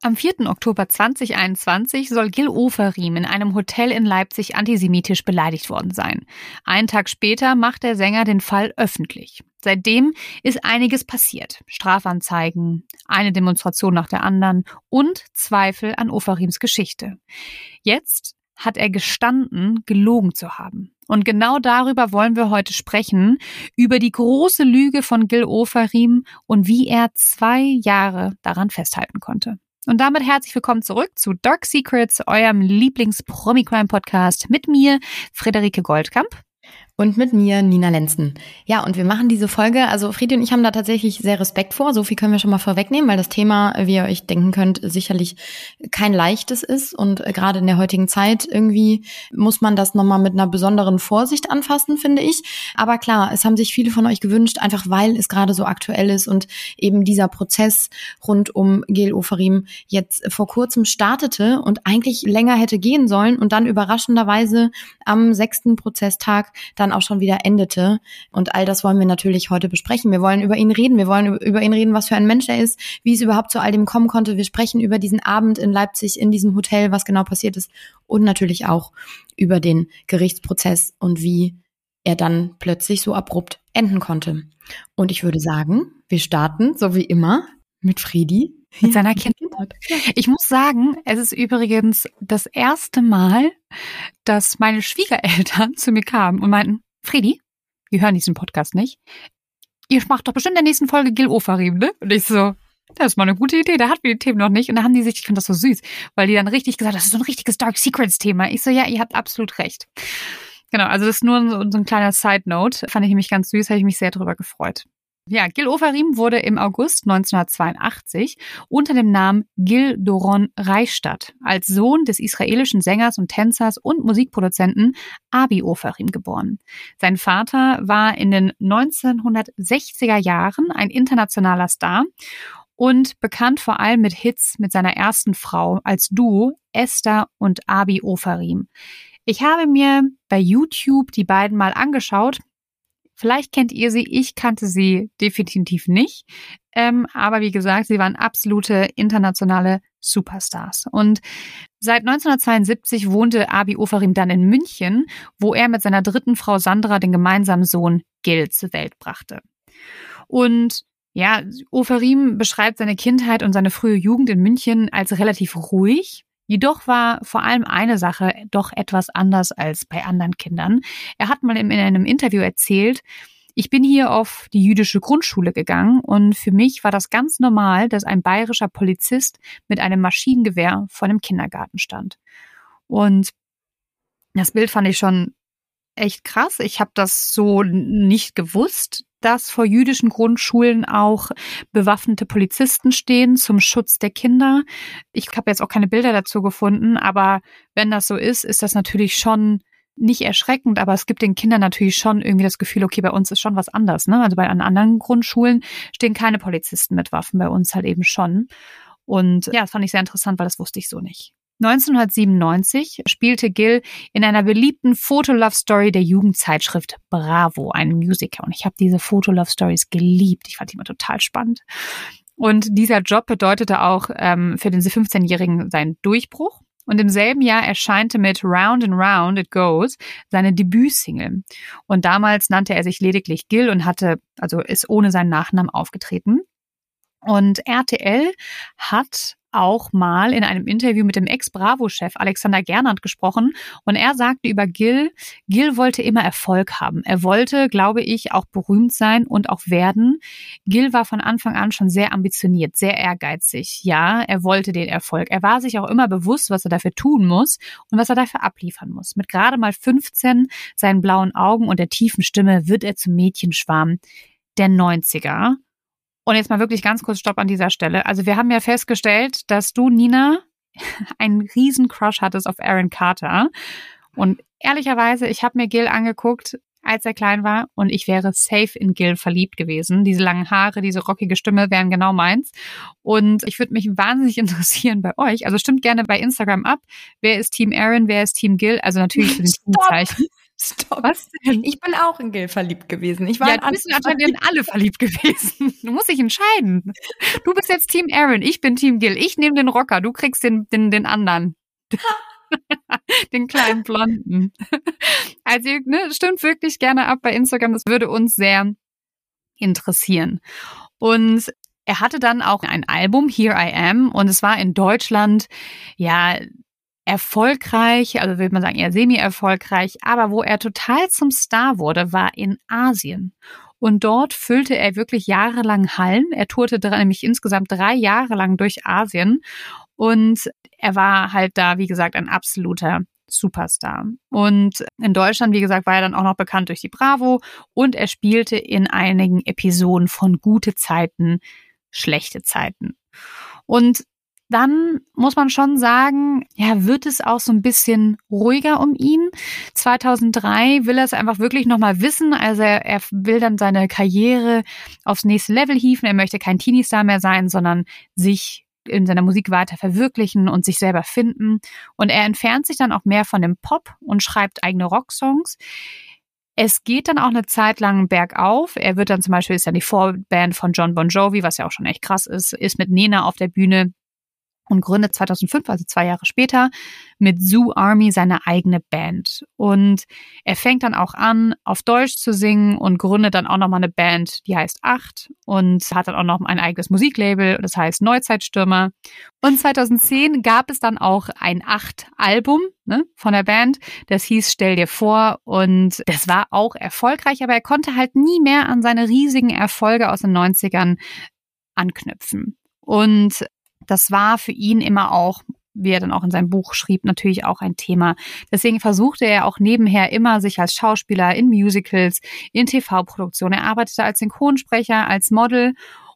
Am 4. Oktober 2021 soll Gil Oferim in einem Hotel in Leipzig antisemitisch beleidigt worden sein. Einen Tag später macht der Sänger den Fall öffentlich. Seitdem ist einiges passiert. Strafanzeigen, eine Demonstration nach der anderen und Zweifel an Oferims Geschichte. Jetzt hat er gestanden, gelogen zu haben. Und genau darüber wollen wir heute sprechen, über die große Lüge von Gil Oferim und wie er zwei Jahre daran festhalten konnte. Und damit herzlich willkommen zurück zu Dark Secrets, eurem Lieblings-Promi-Crime-Podcast mit mir, Friederike Goldkamp. Und mit mir, Nina Lenzen. Ja, und wir machen diese Folge, also Friedi und ich haben da tatsächlich sehr Respekt vor, so viel können wir schon mal vorwegnehmen, weil das Thema, wie ihr euch denken könnt, sicherlich kein leichtes ist und gerade in der heutigen Zeit irgendwie muss man das nochmal mit einer besonderen Vorsicht anfassen, finde ich. Aber klar, es haben sich viele von euch gewünscht, einfach weil es gerade so aktuell ist und eben dieser Prozess rund um Gel Oferim jetzt vor kurzem startete und eigentlich länger hätte gehen sollen und dann überraschenderweise am sechsten Prozesstag dann dann auch schon wieder endete. Und all das wollen wir natürlich heute besprechen. Wir wollen über ihn reden. Wir wollen über ihn reden, was für ein Mensch er ist, wie es überhaupt zu all dem kommen konnte. Wir sprechen über diesen Abend in Leipzig in diesem Hotel, was genau passiert ist. Und natürlich auch über den Gerichtsprozess und wie er dann plötzlich so abrupt enden konnte. Und ich würde sagen, wir starten, so wie immer, mit Friedi. Mit seiner Kindheit. Ich muss sagen, es ist übrigens das erste Mal, dass meine Schwiegereltern zu mir kamen und meinten, Fredi, wir hören diesen Podcast nicht. Ihr macht doch bestimmt in der nächsten Folge Gil Ofarim, ne? Und ich so, das ist mal eine gute Idee, da hatten wir die Themen noch nicht. Und da haben die sich, ich finde das so süß, weil die dann richtig gesagt, das ist so ein richtiges Dark Secrets Thema. Ich so, ja, ihr habt absolut recht. Genau, also das ist nur so, so ein kleiner Side Note. Fand ich nämlich ganz süß, habe ich mich sehr drüber gefreut. Ja, Gil Oferim wurde im August 1982 unter dem Namen Gil Doron Reichstadt als Sohn des israelischen Sängers und Tänzers und Musikproduzenten Abi Oferim geboren. Sein Vater war in den 1960er Jahren ein internationaler Star und bekannt vor allem mit Hits mit seiner ersten Frau als Duo Esther und Abi Oferim. Ich habe mir bei YouTube die beiden mal angeschaut Vielleicht kennt ihr sie, ich kannte sie definitiv nicht. Ähm, aber wie gesagt, sie waren absolute internationale Superstars. Und seit 1972 wohnte Abi Ofarim dann in München, wo er mit seiner dritten Frau Sandra den gemeinsamen Sohn Gil zur Welt brachte. Und ja, Ofarim beschreibt seine Kindheit und seine frühe Jugend in München als relativ ruhig, Jedoch war vor allem eine Sache doch etwas anders als bei anderen Kindern. Er hat mal in einem Interview erzählt, ich bin hier auf die jüdische Grundschule gegangen und für mich war das ganz normal, dass ein bayerischer Polizist mit einem Maschinengewehr vor dem Kindergarten stand. Und das Bild fand ich schon echt krass. Ich habe das so nicht gewusst, dass vor jüdischen Grundschulen auch bewaffnete Polizisten stehen zum Schutz der Kinder. Ich habe jetzt auch keine Bilder dazu gefunden, aber wenn das so ist, ist das natürlich schon nicht erschreckend, aber es gibt den Kindern natürlich schon irgendwie das Gefühl, okay, bei uns ist schon was anders. Ne? Also bei anderen Grundschulen stehen keine Polizisten mit Waffen, bei uns halt eben schon. Und ja, das fand ich sehr interessant, weil das wusste ich so nicht. 1997 spielte Gil in einer beliebten Foto-Love-Story der Jugendzeitschrift Bravo, einen Musiker. Und ich habe diese Foto-Love-Stories geliebt. Ich fand die immer total spannend. Und dieser Job bedeutete auch ähm, für den 15-Jährigen seinen Durchbruch. Und im selben Jahr erscheinte mit Round and Round It Goes seine Debütsingle. Und damals nannte er sich lediglich Gil und hatte, also ist ohne seinen Nachnamen aufgetreten. Und RTL hat auch mal in einem Interview mit dem Ex-Bravo-Chef Alexander Gernand gesprochen und er sagte über Gil, Gil wollte immer Erfolg haben. Er wollte, glaube ich, auch berühmt sein und auch werden. Gil war von Anfang an schon sehr ambitioniert, sehr ehrgeizig. Ja, er wollte den Erfolg. Er war sich auch immer bewusst, was er dafür tun muss und was er dafür abliefern muss. Mit gerade mal 15, seinen blauen Augen und der tiefen Stimme wird er zum Mädchenschwarm der 90er. Und jetzt mal wirklich ganz kurz Stopp an dieser Stelle. Also wir haben ja festgestellt, dass du, Nina, einen riesen Crush hattest auf Aaron Carter. Und ehrlicherweise, ich habe mir Gil angeguckt, als er klein war und ich wäre safe in Gil verliebt gewesen. Diese langen Haare, diese rockige Stimme wären genau meins. Und ich würde mich wahnsinnig interessieren bei euch. Also stimmt gerne bei Instagram ab. Wer ist Team Aaron, wer ist Team Gil? Also natürlich für den Teamzeichen. Stopp. Was denn? Ich bin auch in Gil verliebt gewesen. Ich war ja, du bist in alle verliebt gewesen. Du musst dich entscheiden. Du bist jetzt Team Aaron, ich bin Team Gil. Ich nehme den Rocker, du kriegst den, den, den anderen. den kleinen Blonden. Also, ne, stimmt wirklich gerne ab bei Instagram. Das würde uns sehr interessieren. Und er hatte dann auch ein Album, Here I Am, und es war in Deutschland, ja, erfolgreich, also würde man sagen eher semi-erfolgreich, aber wo er total zum Star wurde, war in Asien. Und dort füllte er wirklich jahrelang Hallen. Er tourte nämlich insgesamt drei Jahre lang durch Asien. Und er war halt da, wie gesagt, ein absoluter Superstar. Und in Deutschland, wie gesagt, war er dann auch noch bekannt durch die Bravo und er spielte in einigen Episoden von Gute Zeiten, schlechte Zeiten. Und dann muss man schon sagen, ja, wird es auch so ein bisschen ruhiger um ihn. 2003 will er es einfach wirklich nochmal wissen. Also er, er, will dann seine Karriere aufs nächste Level hieven. Er möchte kein Teenie-Star mehr sein, sondern sich in seiner Musik weiter verwirklichen und sich selber finden. Und er entfernt sich dann auch mehr von dem Pop und schreibt eigene Rocksongs. Es geht dann auch eine Zeit lang bergauf. Er wird dann zum Beispiel, ist ja die Vorband von John Bon Jovi, was ja auch schon echt krass ist, ist mit Nena auf der Bühne und gründet 2005, also zwei Jahre später, mit Zoo Army seine eigene Band. Und er fängt dann auch an, auf Deutsch zu singen und gründet dann auch nochmal eine Band, die heißt Acht und hat dann auch noch ein eigenes Musiklabel, das heißt Neuzeitstürmer. Und 2010 gab es dann auch ein Acht-Album ne, von der Band, das hieß Stell dir vor und das war auch erfolgreich, aber er konnte halt nie mehr an seine riesigen Erfolge aus den 90ern anknüpfen. Und das war für ihn immer auch wie er dann auch in seinem Buch schrieb, natürlich auch ein Thema. Deswegen versuchte er auch nebenher immer sich als Schauspieler in Musicals, in TV-Produktionen. Er arbeitete als Synchronsprecher, als Model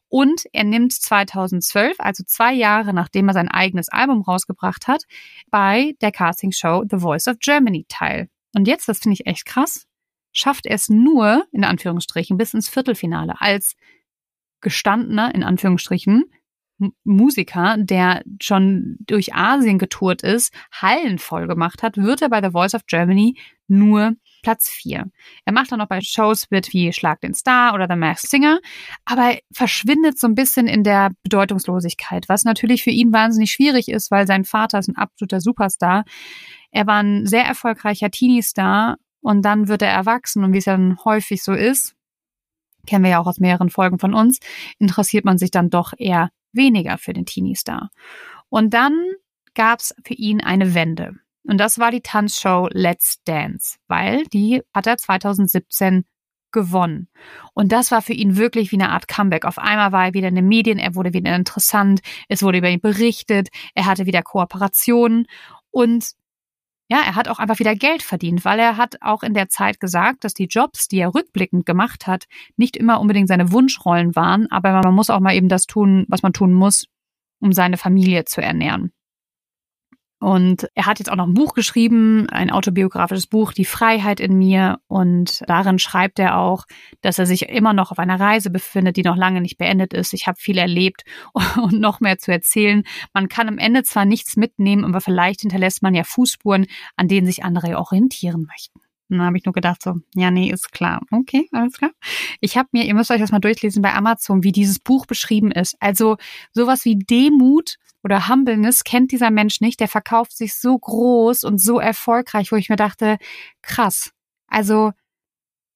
und er nimmt 2012, also zwei Jahre nachdem er sein eigenes Album rausgebracht hat, bei der Castingshow The Voice of Germany teil. Und jetzt, das finde ich echt krass, schafft er es nur, in Anführungsstrichen, bis ins Viertelfinale als gestandener, in Anführungsstrichen, Musiker, der schon durch Asien getourt ist, Hallen voll gemacht hat, wird er bei The Voice of Germany nur Platz 4. Er macht dann noch bei Shows mit wie Schlag den Star oder The Masked Singer, aber verschwindet so ein bisschen in der Bedeutungslosigkeit, was natürlich für ihn wahnsinnig schwierig ist, weil sein Vater ist ein absoluter Superstar. Er war ein sehr erfolgreicher Teenie-Star und dann wird er erwachsen und wie es dann häufig so ist, kennen wir ja auch aus mehreren Folgen von uns, interessiert man sich dann doch eher weniger für den Teenie-Star. Und dann gab es für ihn eine Wende. Und das war die Tanzshow Let's Dance, weil die hat er 2017 gewonnen. Und das war für ihn wirklich wie eine Art Comeback. Auf einmal war er wieder in den Medien, er wurde wieder interessant, es wurde über ihn berichtet, er hatte wieder Kooperationen und ja, er hat auch einfach wieder Geld verdient, weil er hat auch in der Zeit gesagt, dass die Jobs, die er rückblickend gemacht hat, nicht immer unbedingt seine Wunschrollen waren, aber man muss auch mal eben das tun, was man tun muss, um seine Familie zu ernähren. Und er hat jetzt auch noch ein Buch geschrieben, ein autobiografisches Buch, Die Freiheit in mir. Und darin schreibt er auch, dass er sich immer noch auf einer Reise befindet, die noch lange nicht beendet ist. Ich habe viel erlebt und noch mehr zu erzählen. Man kann am Ende zwar nichts mitnehmen, aber vielleicht hinterlässt man ja Fußspuren, an denen sich andere orientieren möchten. Und dann habe ich nur gedacht so, ja, nee, ist klar. Okay, alles klar. Ich habe mir, ihr müsst euch das mal durchlesen bei Amazon, wie dieses Buch beschrieben ist. Also sowas wie Demut oder Humbleness kennt dieser Mensch nicht. Der verkauft sich so groß und so erfolgreich, wo ich mir dachte, krass. Also,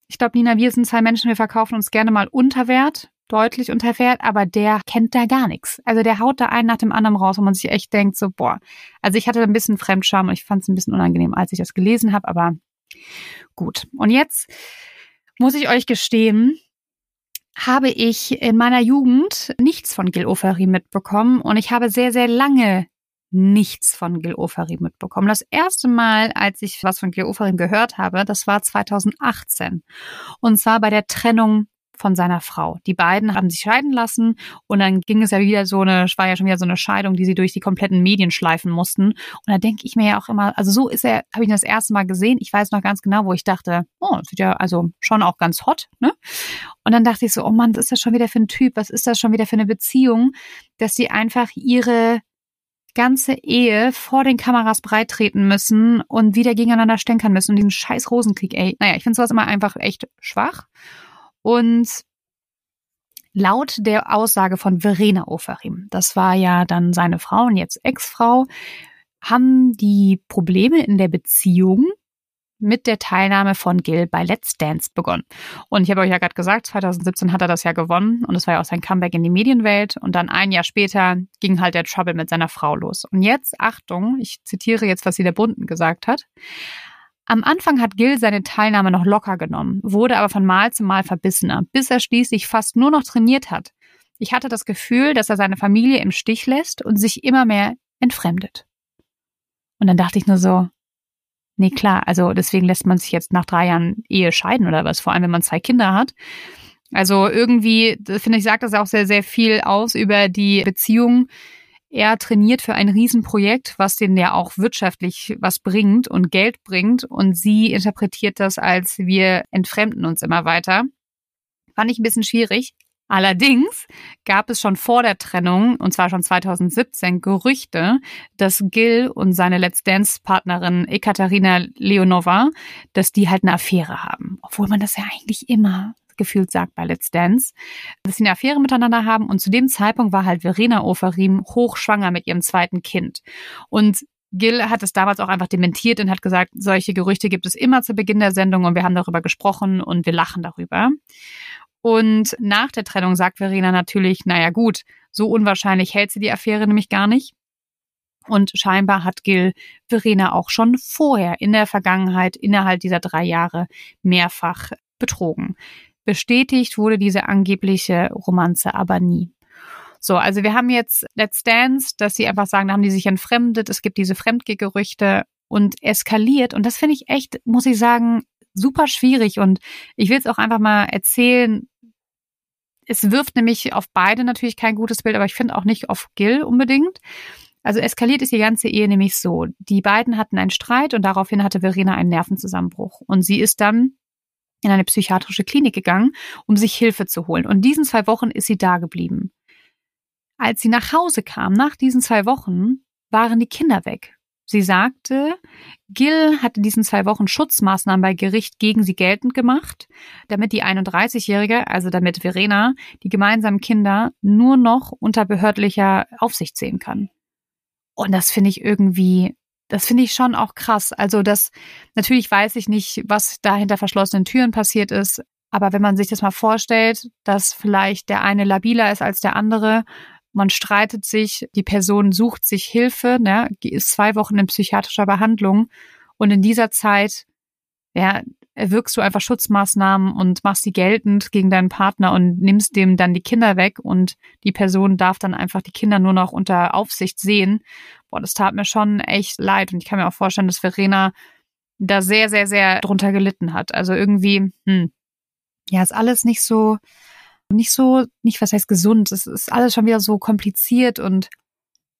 ich glaube, Nina, wir sind zwei Menschen, wir verkaufen uns gerne mal unter Wert, deutlich unter Wert, aber der kennt da gar nichts. Also der haut da einen nach dem anderen raus, wo man sich echt denkt, so, boah. Also ich hatte ein bisschen Fremdscham und ich fand es ein bisschen unangenehm, als ich das gelesen habe, aber gut. Und jetzt muss ich euch gestehen, habe ich in meiner Jugend nichts von Gil Ofari mitbekommen und ich habe sehr, sehr lange nichts von Gil Ofarim mitbekommen. Das erste Mal, als ich was von Gil Ofarim gehört habe, das war 2018. Und zwar bei der Trennung von seiner Frau. Die beiden haben sich scheiden lassen und dann ging es ja wieder so eine, war ja schon wieder so eine Scheidung, die sie durch die kompletten Medien schleifen mussten. Und da denke ich mir ja auch immer, also so ist er, habe ich ihn das erste Mal gesehen. Ich weiß noch ganz genau, wo ich dachte, oh, sieht ja also schon auch ganz hot, ne? Und dann dachte ich so, oh Mann, was ist das schon wieder für ein Typ? Was ist das schon wieder für eine Beziehung, dass sie einfach ihre ganze Ehe vor den Kameras breitreten müssen und wieder gegeneinander stänkern müssen und diesen scheiß Rosenkrieg, ey. Naja, ich finde sowas immer einfach echt schwach. Und laut der Aussage von Verena Ofarim, das war ja dann seine Frau und jetzt Ex-Frau, haben die Probleme in der Beziehung mit der Teilnahme von Gil bei Let's Dance begonnen. Und ich habe euch ja gerade gesagt, 2017 hat er das ja gewonnen und es war ja auch sein Comeback in die Medienwelt. Und dann ein Jahr später ging halt der Trouble mit seiner Frau los. Und jetzt, Achtung, ich zitiere jetzt, was sie der Bunden gesagt hat. Am Anfang hat Gil seine Teilnahme noch locker genommen, wurde aber von Mal zu Mal verbissener, bis er schließlich fast nur noch trainiert hat. Ich hatte das Gefühl, dass er seine Familie im Stich lässt und sich immer mehr entfremdet. Und dann dachte ich nur so, Nee, klar. Also deswegen lässt man sich jetzt nach drei Jahren Ehe scheiden oder was, vor allem wenn man zwei Kinder hat. Also irgendwie, finde ich, sagt das auch sehr, sehr viel aus über die Beziehung. Er trainiert für ein Riesenprojekt, was den ja auch wirtschaftlich was bringt und Geld bringt. Und sie interpretiert das als wir entfremden uns immer weiter. Fand ich ein bisschen schwierig. Allerdings gab es schon vor der Trennung, und zwar schon 2017, Gerüchte, dass Gil und seine Let's Dance-Partnerin Ekaterina Leonova, dass die halt eine Affäre haben. Obwohl man das ja eigentlich immer gefühlt sagt bei Let's Dance, dass sie eine Affäre miteinander haben. Und zu dem Zeitpunkt war halt Verena Oferim hochschwanger mit ihrem zweiten Kind. Und Gil hat es damals auch einfach dementiert und hat gesagt, solche Gerüchte gibt es immer zu Beginn der Sendung und wir haben darüber gesprochen und wir lachen darüber. Und nach der Trennung sagt Verena natürlich, naja gut, so unwahrscheinlich hält sie die Affäre nämlich gar nicht. Und scheinbar hat Gil Verena auch schon vorher in der Vergangenheit innerhalb dieser drei Jahre mehrfach betrogen. Bestätigt wurde diese angebliche Romanze aber nie. So, also wir haben jetzt Let's Dance, dass sie einfach sagen, da haben die sich entfremdet, es gibt diese Fremdgegerüchte und eskaliert. Und das finde ich echt, muss ich sagen, super schwierig. Und ich will es auch einfach mal erzählen, es wirft nämlich auf beide natürlich kein gutes Bild, aber ich finde auch nicht auf Gil unbedingt. Also eskaliert ist die ganze Ehe nämlich so. Die beiden hatten einen Streit und daraufhin hatte Verena einen Nervenzusammenbruch. Und sie ist dann in eine psychiatrische Klinik gegangen, um sich Hilfe zu holen. Und diesen zwei Wochen ist sie da geblieben. Als sie nach Hause kam, nach diesen zwei Wochen, waren die Kinder weg. Sie sagte, Gil hatte diesen zwei Wochen Schutzmaßnahmen bei Gericht gegen sie geltend gemacht, damit die 31-Jährige, also damit Verena, die gemeinsamen Kinder nur noch unter behördlicher Aufsicht sehen kann. Und das finde ich irgendwie, das finde ich schon auch krass. Also das, natürlich weiß ich nicht, was da hinter verschlossenen Türen passiert ist, aber wenn man sich das mal vorstellt, dass vielleicht der eine labiler ist als der andere, man streitet sich, die Person sucht sich Hilfe, ne, ist zwei Wochen in psychiatrischer Behandlung und in dieser Zeit ja, wirkst du einfach Schutzmaßnahmen und machst die geltend gegen deinen Partner und nimmst dem dann die Kinder weg und die Person darf dann einfach die Kinder nur noch unter Aufsicht sehen. Boah, das tat mir schon echt leid und ich kann mir auch vorstellen, dass Verena da sehr, sehr, sehr drunter gelitten hat. Also irgendwie, hm, ja, ist alles nicht so, nicht so, nicht was heißt gesund. Es ist alles schon wieder so kompliziert und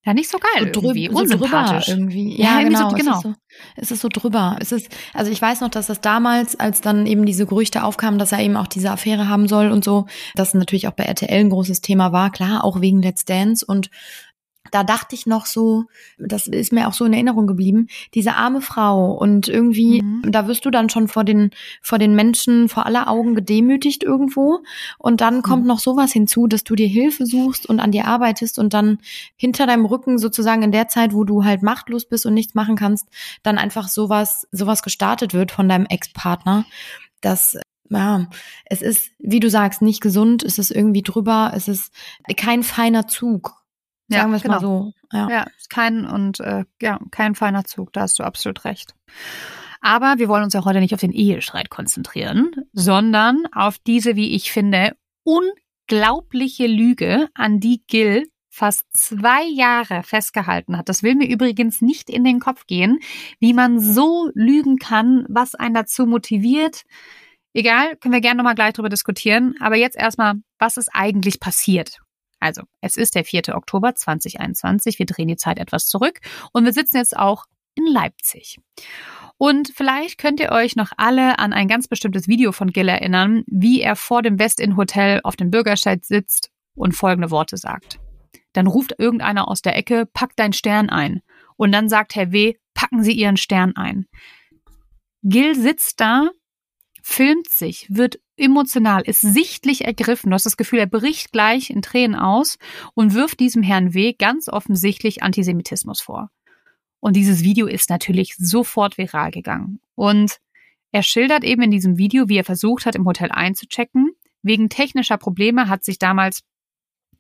ja, nicht so geil. So irgendwie, so drüber irgendwie. Ja, ja genau. So, genau. Es, ist so, es ist so drüber. Es ist, also ich weiß noch, dass das damals, als dann eben diese Gerüchte aufkamen, dass er eben auch diese Affäre haben soll und so, dass natürlich auch bei RTL ein großes Thema war, klar, auch wegen Let's Dance und da dachte ich noch so, das ist mir auch so in Erinnerung geblieben, diese arme Frau und irgendwie, mhm. da wirst du dann schon vor den, vor den Menschen, vor aller Augen gedemütigt irgendwo und dann kommt mhm. noch sowas hinzu, dass du dir Hilfe suchst und an dir arbeitest und dann hinter deinem Rücken sozusagen in der Zeit, wo du halt machtlos bist und nichts machen kannst, dann einfach sowas, sowas gestartet wird von deinem Ex-Partner, das ja, es ist, wie du sagst, nicht gesund, es ist irgendwie drüber, es ist kein feiner Zug. Sagen wir es genau. mal so. Ja, ja kein und äh, ja, kein feiner Zug, da hast du absolut recht. Aber wir wollen uns ja heute nicht auf den Ehestreit konzentrieren, sondern auf diese, wie ich finde, unglaubliche Lüge, an die Gil fast zwei Jahre festgehalten hat. Das will mir übrigens nicht in den Kopf gehen, wie man so lügen kann, was einen dazu motiviert. Egal, können wir gerne nochmal gleich drüber diskutieren. Aber jetzt erstmal, was ist eigentlich passiert? Also, es ist der 4. Oktober 2021. Wir drehen die Zeit etwas zurück und wir sitzen jetzt auch in Leipzig. Und vielleicht könnt ihr euch noch alle an ein ganz bestimmtes Video von Gill erinnern, wie er vor dem Westin Hotel auf dem Bürgersteig sitzt und folgende Worte sagt. Dann ruft irgendeiner aus der Ecke, pack deinen Stern ein. Und dann sagt Herr W., packen Sie Ihren Stern ein. Gil sitzt da, filmt sich, wird emotional, ist sichtlich ergriffen. Du hast das Gefühl, er bricht gleich in Tränen aus und wirft diesem Herrn W. ganz offensichtlich Antisemitismus vor. Und dieses Video ist natürlich sofort viral gegangen. Und er schildert eben in diesem Video, wie er versucht hat, im Hotel einzuchecken. Wegen technischer Probleme hat sich damals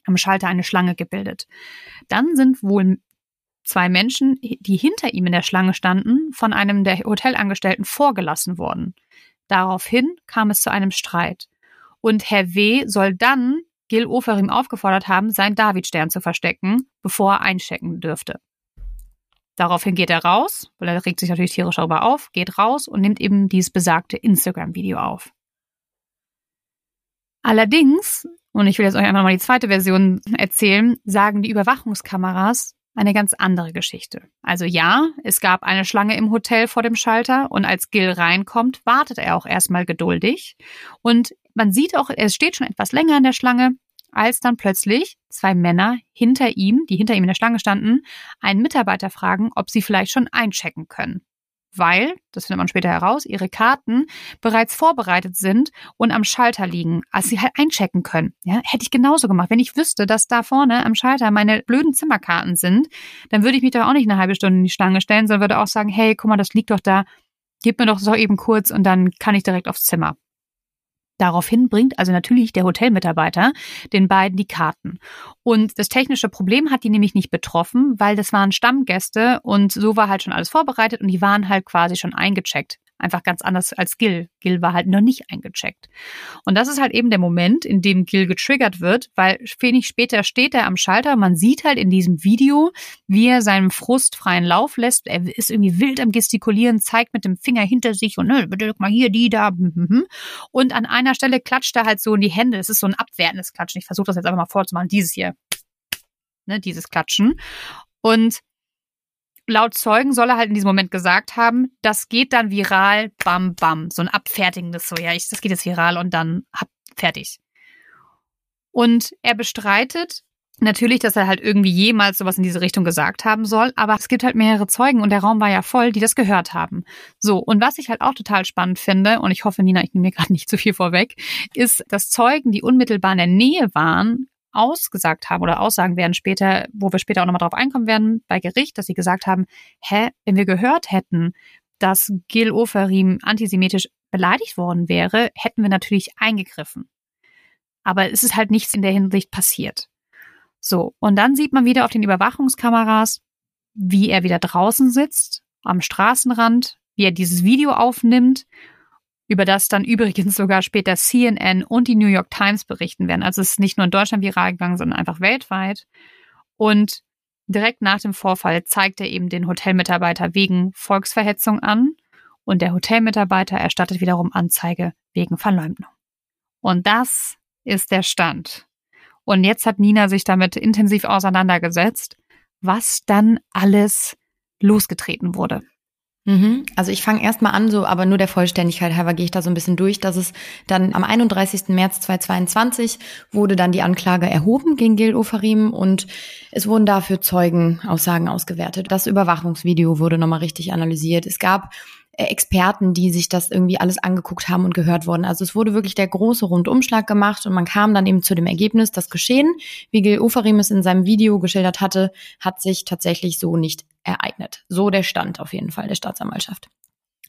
am Schalter eine Schlange gebildet. Dann sind wohl zwei Menschen, die hinter ihm in der Schlange standen, von einem der Hotelangestellten vorgelassen worden. Daraufhin kam es zu einem Streit. Und Herr W. soll dann Gil Oferim aufgefordert haben, seinen Davidstern zu verstecken, bevor er einchecken dürfte. Daraufhin geht er raus, weil er regt sich natürlich tierisch darüber auf, geht raus und nimmt eben dieses besagte Instagram-Video auf. Allerdings, und ich will jetzt euch einfach mal die zweite Version erzählen, sagen die Überwachungskameras eine ganz andere Geschichte. Also ja, es gab eine Schlange im Hotel vor dem Schalter und als Gil reinkommt, wartet er auch erstmal geduldig. Und man sieht auch, er steht schon etwas länger in der Schlange, als dann plötzlich zwei Männer hinter ihm, die hinter ihm in der Schlange standen, einen Mitarbeiter fragen, ob sie vielleicht schon einchecken können weil, das findet man später heraus, ihre Karten bereits vorbereitet sind und am Schalter liegen, als sie halt einchecken können. Ja, hätte ich genauso gemacht. Wenn ich wüsste, dass da vorne am Schalter meine blöden Zimmerkarten sind, dann würde ich mich da auch nicht eine halbe Stunde in die Schlange stellen, sondern würde auch sagen, hey, guck mal, das liegt doch da, gib mir doch so eben kurz und dann kann ich direkt aufs Zimmer. Daraufhin bringt also natürlich der Hotelmitarbeiter den beiden die Karten. Und das technische Problem hat die nämlich nicht betroffen, weil das waren Stammgäste und so war halt schon alles vorbereitet und die waren halt quasi schon eingecheckt. Einfach ganz anders als Gil. Gil war halt noch nicht eingecheckt. Und das ist halt eben der Moment, in dem Gil getriggert wird, weil wenig später steht er am Schalter. Man sieht halt in diesem Video, wie er seinem Frust freien Lauf lässt. Er ist irgendwie wild am Gestikulieren, zeigt mit dem Finger hinter sich und ne, bitte mal hier, die da. Hm, hm, hm. Und an einer Stelle klatscht er halt so in die Hände. Es ist so ein abwertendes Klatschen. Ich versuche das jetzt einfach mal vorzumachen. Dieses hier. Ne, dieses Klatschen. Und laut Zeugen soll er halt in diesem Moment gesagt haben, das geht dann viral, bam, bam. So ein abfertigendes, so, ja, ich, das geht jetzt viral und dann hab, fertig. Und er bestreitet natürlich, dass er halt irgendwie jemals sowas in diese Richtung gesagt haben soll, aber es gibt halt mehrere Zeugen und der Raum war ja voll, die das gehört haben. So, und was ich halt auch total spannend finde, und ich hoffe, Nina, ich nehme mir gerade nicht zu viel vorweg, ist, dass Zeugen, die unmittelbar in der Nähe waren, ausgesagt haben oder Aussagen werden später, wo wir später auch nochmal drauf einkommen werden, bei Gericht, dass sie gesagt haben, hä, wenn wir gehört hätten, dass Gil Oferim antisemitisch beleidigt worden wäre, hätten wir natürlich eingegriffen. Aber es ist halt nichts in der Hinsicht passiert. So, und dann sieht man wieder auf den Überwachungskameras, wie er wieder draußen sitzt, am Straßenrand, wie er dieses Video aufnimmt über das dann übrigens sogar später CNN und die New York Times berichten werden. Also es ist nicht nur in Deutschland viral gegangen, sondern einfach weltweit. Und direkt nach dem Vorfall zeigt er eben den Hotelmitarbeiter wegen Volksverhetzung an und der Hotelmitarbeiter erstattet wiederum Anzeige wegen Verleumdung. Und das ist der Stand. Und jetzt hat Nina sich damit intensiv auseinandergesetzt, was dann alles losgetreten wurde. Mhm. Also ich fange erstmal an, so, aber nur der Vollständigkeit halber gehe ich da so ein bisschen durch, dass es dann am 31. März 2022 wurde dann die Anklage erhoben gegen Gil Ofarim und es wurden dafür Zeugenaussagen ausgewertet. Das Überwachungsvideo wurde nochmal richtig analysiert. Es gab Experten, die sich das irgendwie alles angeguckt haben und gehört wurden. Also es wurde wirklich der große Rundumschlag gemacht und man kam dann eben zu dem Ergebnis, das Geschehen, wie Gil Ofarim es in seinem Video geschildert hatte, hat sich tatsächlich so nicht ereignet. So der Stand auf jeden Fall der Staatsanwaltschaft.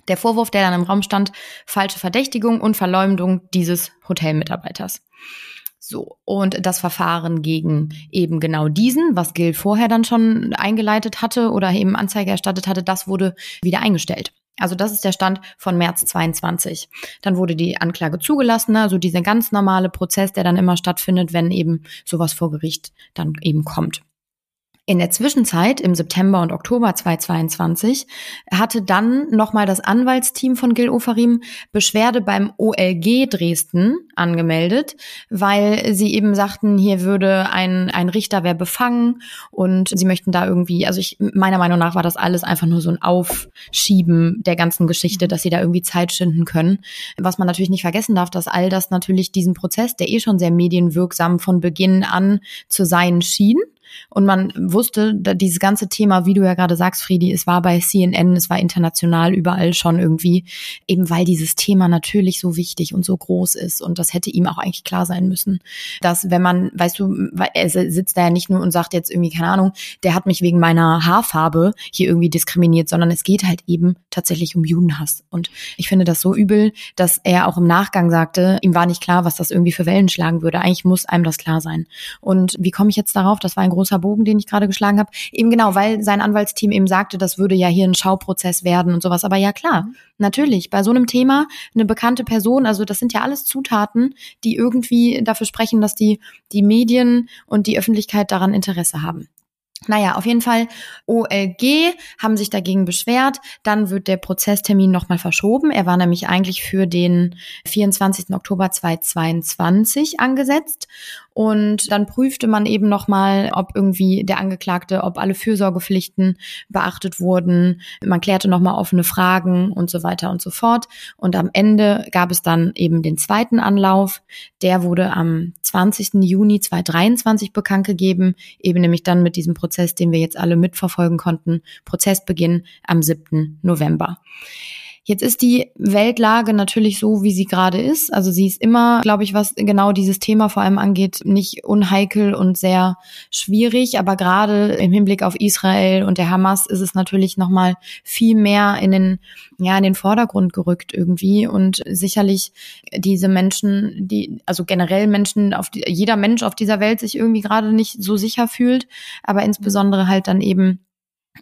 Der Vorwurf, der dann im Raum stand, falsche Verdächtigung und Verleumdung dieses Hotelmitarbeiters. So, und das Verfahren gegen eben genau diesen, was Gil vorher dann schon eingeleitet hatte oder eben Anzeige erstattet hatte, das wurde wieder eingestellt. Also das ist der Stand von März 22. Dann wurde die Anklage zugelassen, also dieser ganz normale Prozess, der dann immer stattfindet, wenn eben sowas vor Gericht dann eben kommt. In der Zwischenzeit, im September und Oktober 2022, hatte dann nochmal das Anwaltsteam von Gil Ofarim Beschwerde beim OLG Dresden angemeldet, weil sie eben sagten, hier würde ein, ein Richter wer befangen und sie möchten da irgendwie, also ich, meiner Meinung nach war das alles einfach nur so ein Aufschieben der ganzen Geschichte, dass sie da irgendwie Zeit schinden können. Was man natürlich nicht vergessen darf, dass all das natürlich diesen Prozess, der eh schon sehr medienwirksam von Beginn an zu sein schien, Und man wusste, dieses ganze Thema, wie du ja gerade sagst, Friedi, es war bei CNN, es war international überall schon irgendwie, eben weil dieses Thema natürlich so wichtig und so groß ist. Und das hätte ihm auch eigentlich klar sein müssen, dass wenn man, weißt du, er sitzt da ja nicht nur und sagt jetzt irgendwie, keine Ahnung, der hat mich wegen meiner Haarfarbe hier irgendwie diskriminiert, sondern es geht halt eben tatsächlich um Judenhass. Und ich finde das so übel, dass er auch im Nachgang sagte, ihm war nicht klar, was das irgendwie für Wellen schlagen würde. Eigentlich muss einem das klar sein. Und wie komme ich jetzt darauf? Das war ein großer Bogen, den ich gerade geschlagen habe. Eben genau, weil sein Anwaltsteam eben sagte, das würde ja hier ein Schauprozess werden und sowas. Aber ja klar, natürlich, bei so einem Thema eine bekannte Person, also das sind ja alles Zutaten, die irgendwie dafür sprechen, dass die, die Medien und die Öffentlichkeit daran Interesse haben. Naja, auf jeden Fall, OLG haben sich dagegen beschwert. Dann wird der Prozesstermin nochmal verschoben. Er war nämlich eigentlich für den 24. Oktober 2022 angesetzt. Und dann prüfte man eben nochmal, ob irgendwie der Angeklagte, ob alle Fürsorgepflichten beachtet wurden. Man klärte nochmal offene Fragen und so weiter und so fort. Und am Ende gab es dann eben den zweiten Anlauf. Der wurde am 20. Juni 2023 bekannt gegeben, eben nämlich dann mit diesem Prozess, den wir jetzt alle mitverfolgen konnten. Prozessbeginn am 7. November. Jetzt ist die Weltlage natürlich so, wie sie gerade ist. Also sie ist immer, glaube ich, was genau dieses Thema vor allem angeht, nicht unheikel und sehr schwierig. Aber gerade im Hinblick auf Israel und der Hamas ist es natürlich nochmal viel mehr in den, ja, in den Vordergrund gerückt irgendwie. Und sicherlich diese Menschen, die, also generell Menschen, auf die, jeder Mensch auf dieser Welt sich irgendwie gerade nicht so sicher fühlt, aber insbesondere halt dann eben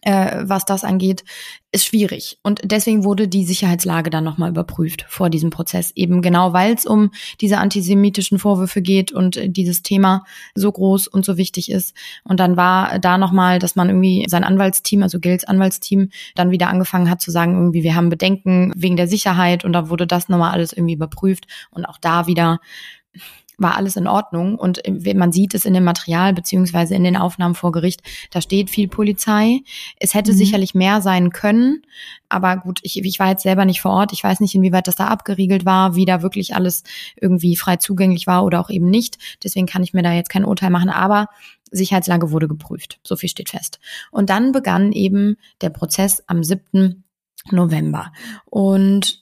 äh, was das angeht, ist schwierig. Und deswegen wurde die Sicherheitslage dann nochmal überprüft vor diesem Prozess. Eben genau, weil es um diese antisemitischen Vorwürfe geht und dieses Thema so groß und so wichtig ist. Und dann war da nochmal, dass man irgendwie sein Anwaltsteam, also Gils Anwaltsteam, dann wieder angefangen hat zu sagen, irgendwie, wir haben Bedenken wegen der Sicherheit und da wurde das nochmal alles irgendwie überprüft und auch da wieder war alles in Ordnung. Und man sieht es in dem Material beziehungsweise in den Aufnahmen vor Gericht, da steht viel Polizei. Es hätte mhm. sicherlich mehr sein können. Aber gut, ich, ich war jetzt selber nicht vor Ort. Ich weiß nicht, inwieweit das da abgeriegelt war, wie da wirklich alles irgendwie frei zugänglich war oder auch eben nicht. Deswegen kann ich mir da jetzt kein Urteil machen. Aber Sicherheitslage wurde geprüft. So viel steht fest. Und dann begann eben der Prozess am 7. November. Und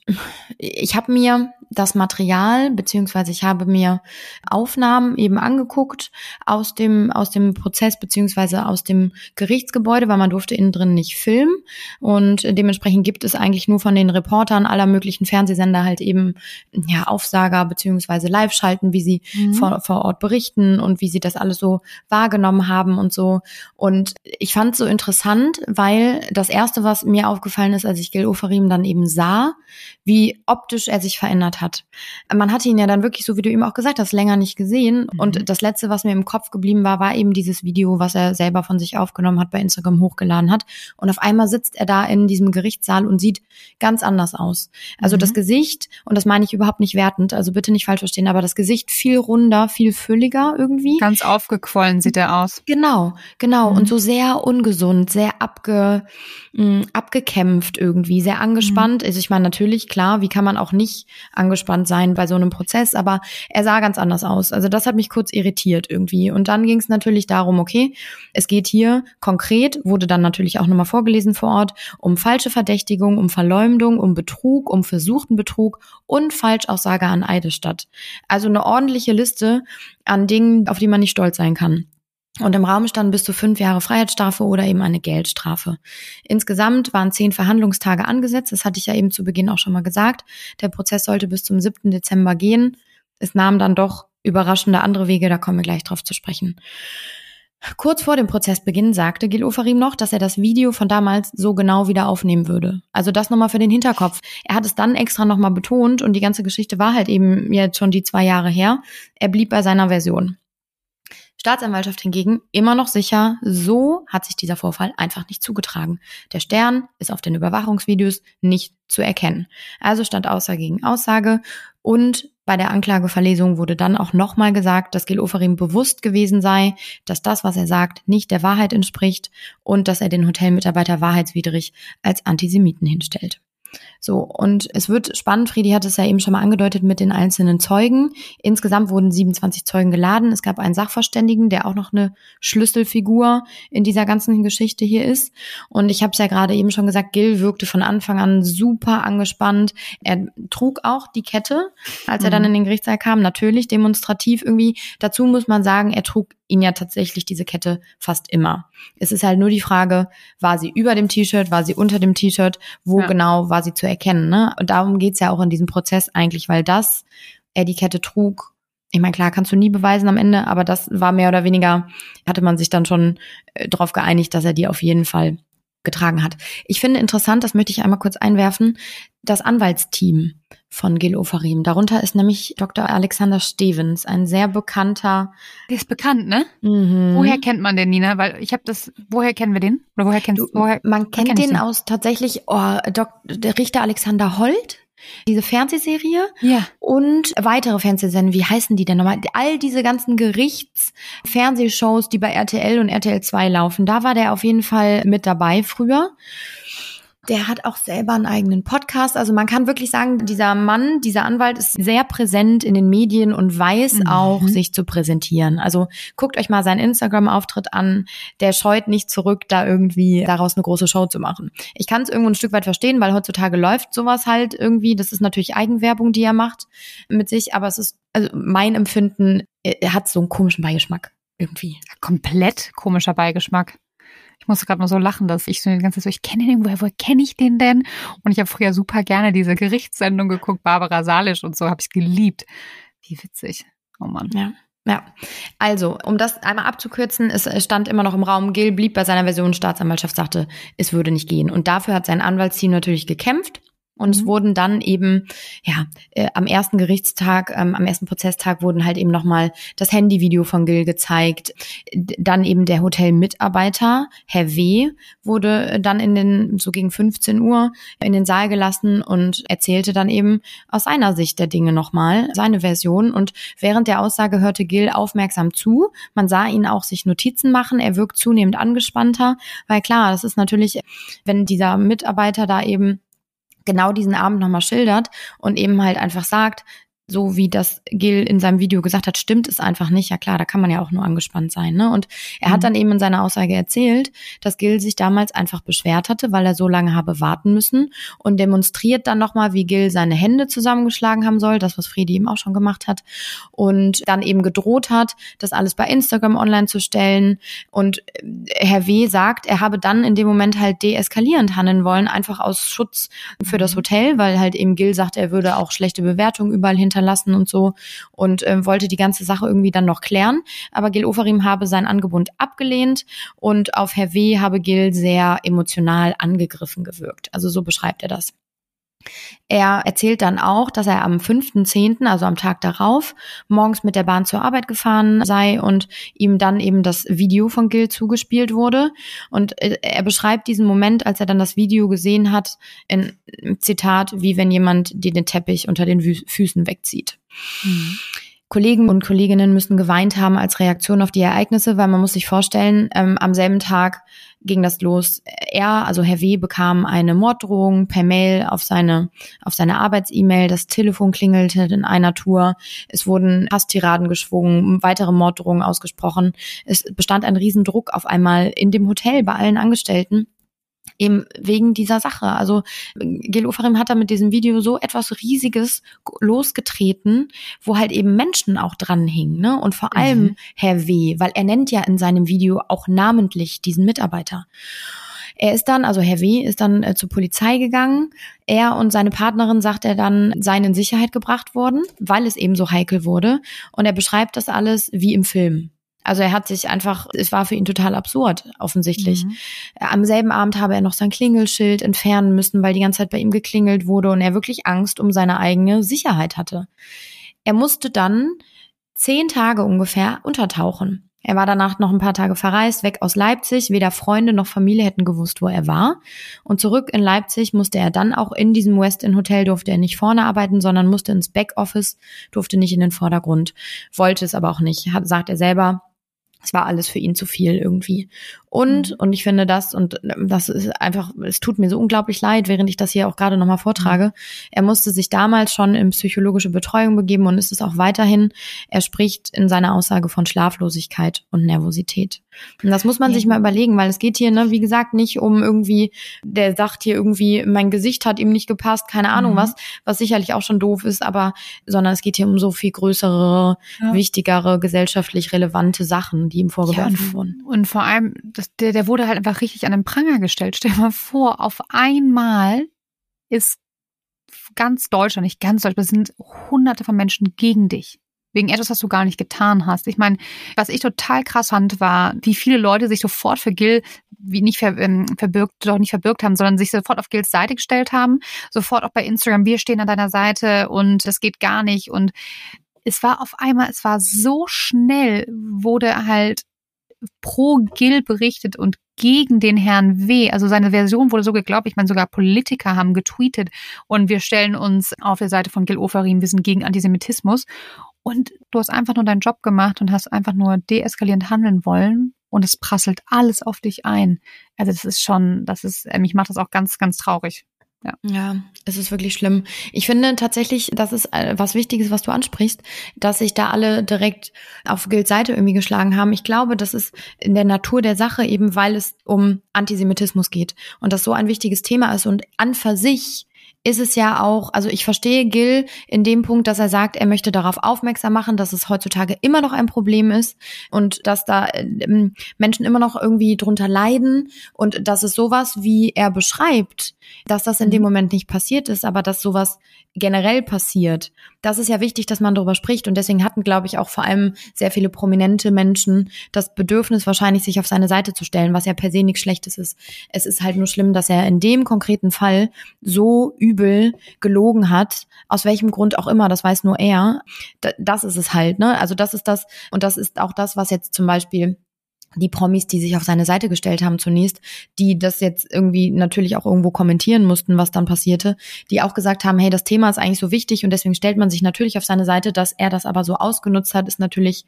ich habe mir das Material, beziehungsweise ich habe mir Aufnahmen eben angeguckt aus dem, aus dem Prozess, beziehungsweise aus dem Gerichtsgebäude, weil man durfte innen drin nicht filmen. Und dementsprechend gibt es eigentlich nur von den Reportern aller möglichen Fernsehsender halt eben, ja, Aufsager, beziehungsweise Live-Schalten, wie sie mhm. vor, vor Ort berichten und wie sie das alles so wahrgenommen haben und so. Und ich fand es so interessant, weil das erste, was mir aufgefallen ist, als ich Gil Oferim dann eben sah, wie optisch er sich verändert hat. Man hatte ihn ja dann wirklich, so wie du ihm auch gesagt hast, länger nicht gesehen. Mhm. Und das Letzte, was mir im Kopf geblieben war, war eben dieses Video, was er selber von sich aufgenommen hat, bei Instagram hochgeladen hat. Und auf einmal sitzt er da in diesem Gerichtssaal und sieht ganz anders aus. Also mhm. das Gesicht, und das meine ich überhaupt nicht wertend, also bitte nicht falsch verstehen, aber das Gesicht viel runder, viel fülliger irgendwie. Ganz aufgequollen sieht er aus. Genau, genau. Mhm. Und so sehr ungesund, sehr abge, mh, abgekämpft irgendwie, sehr angespannt. Mhm. Also ich meine, natürlich, klar, wie kann man auch nicht angespannt sein bei so einem Prozess, aber er sah ganz anders aus. Also das hat mich kurz irritiert irgendwie. Und dann ging es natürlich darum, okay, es geht hier konkret, wurde dann natürlich auch nochmal vorgelesen vor Ort, um falsche Verdächtigung, um Verleumdung, um Betrug, um versuchten Betrug und Falschaussage an Eidesstadt. Also eine ordentliche Liste an Dingen, auf die man nicht stolz sein kann. Und im Raum standen bis zu fünf Jahre Freiheitsstrafe oder eben eine Geldstrafe. Insgesamt waren zehn Verhandlungstage angesetzt. Das hatte ich ja eben zu Beginn auch schon mal gesagt. Der Prozess sollte bis zum 7. Dezember gehen. Es nahm dann doch überraschende andere Wege, da kommen wir gleich drauf zu sprechen. Kurz vor dem Prozessbeginn sagte Gil Ofarim noch, dass er das Video von damals so genau wieder aufnehmen würde. Also das nochmal für den Hinterkopf. Er hat es dann extra nochmal betont und die ganze Geschichte war halt eben jetzt schon die zwei Jahre her. Er blieb bei seiner Version. Staatsanwaltschaft hingegen immer noch sicher, so hat sich dieser Vorfall einfach nicht zugetragen. Der Stern ist auf den Überwachungsvideos nicht zu erkennen. Also stand Aussage gegen Aussage und bei der Anklageverlesung wurde dann auch nochmal gesagt, dass Gil Oferim bewusst gewesen sei, dass das, was er sagt, nicht der Wahrheit entspricht und dass er den Hotelmitarbeiter wahrheitswidrig als Antisemiten hinstellt. So, und es wird spannend, Friedi hat es ja eben schon mal angedeutet mit den einzelnen Zeugen. Insgesamt wurden 27 Zeugen geladen. Es gab einen Sachverständigen, der auch noch eine Schlüsselfigur in dieser ganzen Geschichte hier ist. Und ich habe es ja gerade eben schon gesagt, Gil wirkte von Anfang an super angespannt. Er trug auch die Kette, als er dann mhm. in den Gerichtssaal kam, natürlich demonstrativ irgendwie. Dazu muss man sagen, er trug ihn ja tatsächlich diese Kette fast immer. Es ist halt nur die Frage, war sie über dem T-Shirt, war sie unter dem T-Shirt, wo ja. genau war sie zu erkennen. Ne? Und darum geht's ja auch in diesem Prozess eigentlich, weil das, er die Kette trug, ich meine, klar, kannst du nie beweisen am Ende, aber das war mehr oder weniger, hatte man sich dann schon äh, darauf geeinigt, dass er die auf jeden Fall getragen hat. Ich finde interessant, das möchte ich einmal kurz einwerfen, das Anwaltsteam von Gil Ofarim. Darunter ist nämlich Dr. Alexander Stevens, ein sehr bekannter. Der ist bekannt, ne? Mhm. Woher kennt man den, Nina? Weil ich habe das. Woher kennen wir den? Oder woher kennst du? Woher, man kennt kenn den, den aus tatsächlich. Oh, der Richter Alexander Holt diese Fernsehserie ja. und weitere Fernsehsendungen, wie heißen die denn nochmal? All diese ganzen Gerichts-Fernsehshows, die bei RTL und RTL 2 laufen, da war der auf jeden Fall mit dabei früher. Der hat auch selber einen eigenen Podcast. Also man kann wirklich sagen, dieser Mann, dieser Anwalt ist sehr präsent in den Medien und weiß mhm. auch, sich zu präsentieren. Also guckt euch mal seinen Instagram-Auftritt an. Der scheut nicht zurück, da irgendwie daraus eine große Show zu machen. Ich kann es irgendwo ein Stück weit verstehen, weil heutzutage läuft sowas halt irgendwie. Das ist natürlich Eigenwerbung, die er macht mit sich, aber es ist, also mein Empfinden, er hat so einen komischen Beigeschmack irgendwie. Komplett komischer Beigeschmack. Ich musste gerade nur so lachen, dass ich so die ganze Zeit so, ich kenne den, woher, woher kenne ich den denn? Und ich habe früher super gerne diese Gerichtssendung geguckt, Barbara Salisch und so, habe ich geliebt. Wie witzig. Oh Mann. Ja. Ja, also, um das einmal abzukürzen, es stand immer noch im Raum, Gil blieb bei seiner Version, Staatsanwaltschaft sagte, es würde nicht gehen. Und dafür hat sein Anwaltsteam natürlich gekämpft. Und mhm. es wurden dann eben, ja, äh, am ersten Gerichtstag, ähm, am ersten Prozesstag wurden halt eben nochmal das Handyvideo von Gil gezeigt. Dann eben der Hotelmitarbeiter, Herr W., wurde dann in den, so gegen 15 Uhr, in den Saal gelassen und erzählte dann eben aus seiner Sicht der Dinge nochmal, seine Version. Und während der Aussage hörte Gil aufmerksam zu. Man sah ihn auch sich Notizen machen. Er wirkt zunehmend angespannter, weil klar, das ist natürlich, wenn dieser Mitarbeiter da eben genau diesen Abend nochmal schildert und eben halt einfach sagt, so wie das Gil in seinem Video gesagt hat, stimmt es einfach nicht. Ja klar, da kann man ja auch nur angespannt sein. Ne? Und er mhm. hat dann eben in seiner Aussage erzählt, dass Gil sich damals einfach beschwert hatte, weil er so lange habe warten müssen und demonstriert dann nochmal, wie Gil seine Hände zusammengeschlagen haben soll, das, was Friedi eben auch schon gemacht hat, und dann eben gedroht hat, das alles bei Instagram online zu stellen. Und äh, Herr W. sagt, er habe dann in dem Moment halt deeskalierend handeln wollen, einfach aus Schutz für das mhm. Hotel, weil halt eben Gil sagt, er würde auch schlechte Bewertungen überall hinter hinterlassen und so und äh, wollte die ganze Sache irgendwie dann noch klären. Aber Gil Oferim habe sein Angebot abgelehnt und auf Herr W. habe Gil sehr emotional angegriffen gewirkt. Also so beschreibt er das. Er erzählt dann auch, dass er am 5.10., also am Tag darauf, morgens mit der Bahn zur Arbeit gefahren sei und ihm dann eben das Video von Gil zugespielt wurde. Und äh, er beschreibt diesen Moment, als er dann das Video gesehen hat, in Zitat, wie wenn jemand dir den Teppich unter den Füßen wegzieht. Mhm. Kollegen und Kolleginnen müssen geweint haben als Reaktion auf die Ereignisse, weil man muss sich vorstellen, ähm, am selben Tag ging das los. Er, also Herr W., bekam eine Morddrohung per Mail auf seine, auf seine Arbeits-E-Mail. Das Telefon klingelte in einer Tour. Es wurden Hasstiraden geschwungen, weitere Morddrohungen ausgesprochen. Es bestand ein Riesendruck auf einmal in dem Hotel bei allen Angestellten eben wegen dieser Sache. Also Gil Ofarim hat da mit diesem Video so etwas Riesiges losgetreten, wo halt eben Menschen auch dranhingen, ne? Und vor allem mhm. Herr W., weil er nennt ja in seinem Video auch namentlich diesen Mitarbeiter. Er ist dann, also Herr W. ist dann äh, zur Polizei gegangen. Er und seine Partnerin, sagt er dann, seien in Sicherheit gebracht worden, weil es eben so heikel wurde. Und er beschreibt das alles wie im Film. Also er hat sich einfach, es war für ihn total absurd, offensichtlich. Mhm. Am selben Abend habe er noch sein Klingelschild entfernen müssen, weil die ganze Zeit bei ihm geklingelt wurde und er wirklich Angst um seine eigene Sicherheit hatte. Er musste dann zehn Tage ungefähr untertauchen. Er war danach noch ein paar Tage verreist, weg aus Leipzig. Weder Freunde noch Familie hätten gewusst, wo er war. Und zurück in Leipzig musste er dann auch in diesem West End Hotel, durfte er nicht vorne arbeiten, sondern musste ins Backoffice, durfte nicht in den Vordergrund, wollte es aber auch nicht, hat, sagt er selber es war alles für ihn zu viel irgendwie. Und, mhm. und ich finde das, und das ist einfach, es tut mir so unglaublich leid, während ich das hier auch gerade nochmal vortrage. Er musste sich damals schon in psychologische Betreuung begeben und ist es auch weiterhin. Er spricht in seiner Aussage von Schlaflosigkeit und Nervosität. Und das muss man ja. sich mal überlegen, weil es geht hier, ne, wie gesagt, nicht um irgendwie, der sagt hier irgendwie, mein Gesicht hat ihm nicht gepasst, keine Ahnung mhm. was, was sicherlich auch schon doof ist, aber, sondern es geht hier um so viel größere, ja. wichtigere, gesellschaftlich relevante Sachen, die ihm vorgeworfen ja, wurden. Und vor allem, das, der, der wurde halt einfach richtig an den Pranger gestellt. Stell dir mal vor, auf einmal ist ganz Deutschland, nicht ganz Deutschland, sind hunderte von Menschen gegen dich wegen etwas, was du gar nicht getan hast. Ich meine, was ich total krass fand, war, wie viele Leute sich sofort für Gil wie nicht ver, ähm, verbirgt, doch nicht verbirgt haben, sondern sich sofort auf Gils Seite gestellt haben, sofort auch bei Instagram, wir stehen an deiner Seite und das geht gar nicht und es war auf einmal, es war so schnell, wurde halt pro Gil berichtet und gegen den Herrn W. Also seine Version wurde so geglaubt. Ich meine, sogar Politiker haben getweetet und wir stellen uns auf der Seite von Gil Oferim, wir sind gegen Antisemitismus. Und du hast einfach nur deinen Job gemacht und hast einfach nur deeskalierend handeln wollen und es prasselt alles auf dich ein. Also das ist schon, das ist, mich macht das auch ganz, ganz traurig. Ja. ja, es ist wirklich schlimm. Ich finde tatsächlich, das ist äh, was Wichtiges, was du ansprichst, dass sich da alle direkt auf Gilds Seite irgendwie geschlagen haben. Ich glaube, das ist in der Natur der Sache eben, weil es um Antisemitismus geht und das so ein wichtiges Thema ist und an für sich ist es ja auch, also ich verstehe Gil in dem Punkt, dass er sagt, er möchte darauf aufmerksam machen, dass es heutzutage immer noch ein Problem ist und dass da äh, Menschen immer noch irgendwie drunter leiden und dass es sowas, wie er beschreibt, dass das in dem mhm. Moment nicht passiert ist, aber dass sowas generell passiert. Das ist ja wichtig, dass man darüber spricht und deswegen hatten, glaube ich, auch vor allem sehr viele prominente Menschen das Bedürfnis wahrscheinlich, sich auf seine Seite zu stellen, was ja per se nichts Schlechtes ist. Es ist halt nur schlimm, dass er in dem konkreten Fall so übel gelogen hat, aus welchem Grund auch immer, das weiß nur er. Das ist es halt, ne? Also das ist das und das ist auch das, was jetzt zum Beispiel die Promis, die sich auf seine Seite gestellt haben zunächst, die das jetzt irgendwie natürlich auch irgendwo kommentieren mussten, was dann passierte, die auch gesagt haben, hey, das Thema ist eigentlich so wichtig und deswegen stellt man sich natürlich auf seine Seite, dass er das aber so ausgenutzt hat, ist natürlich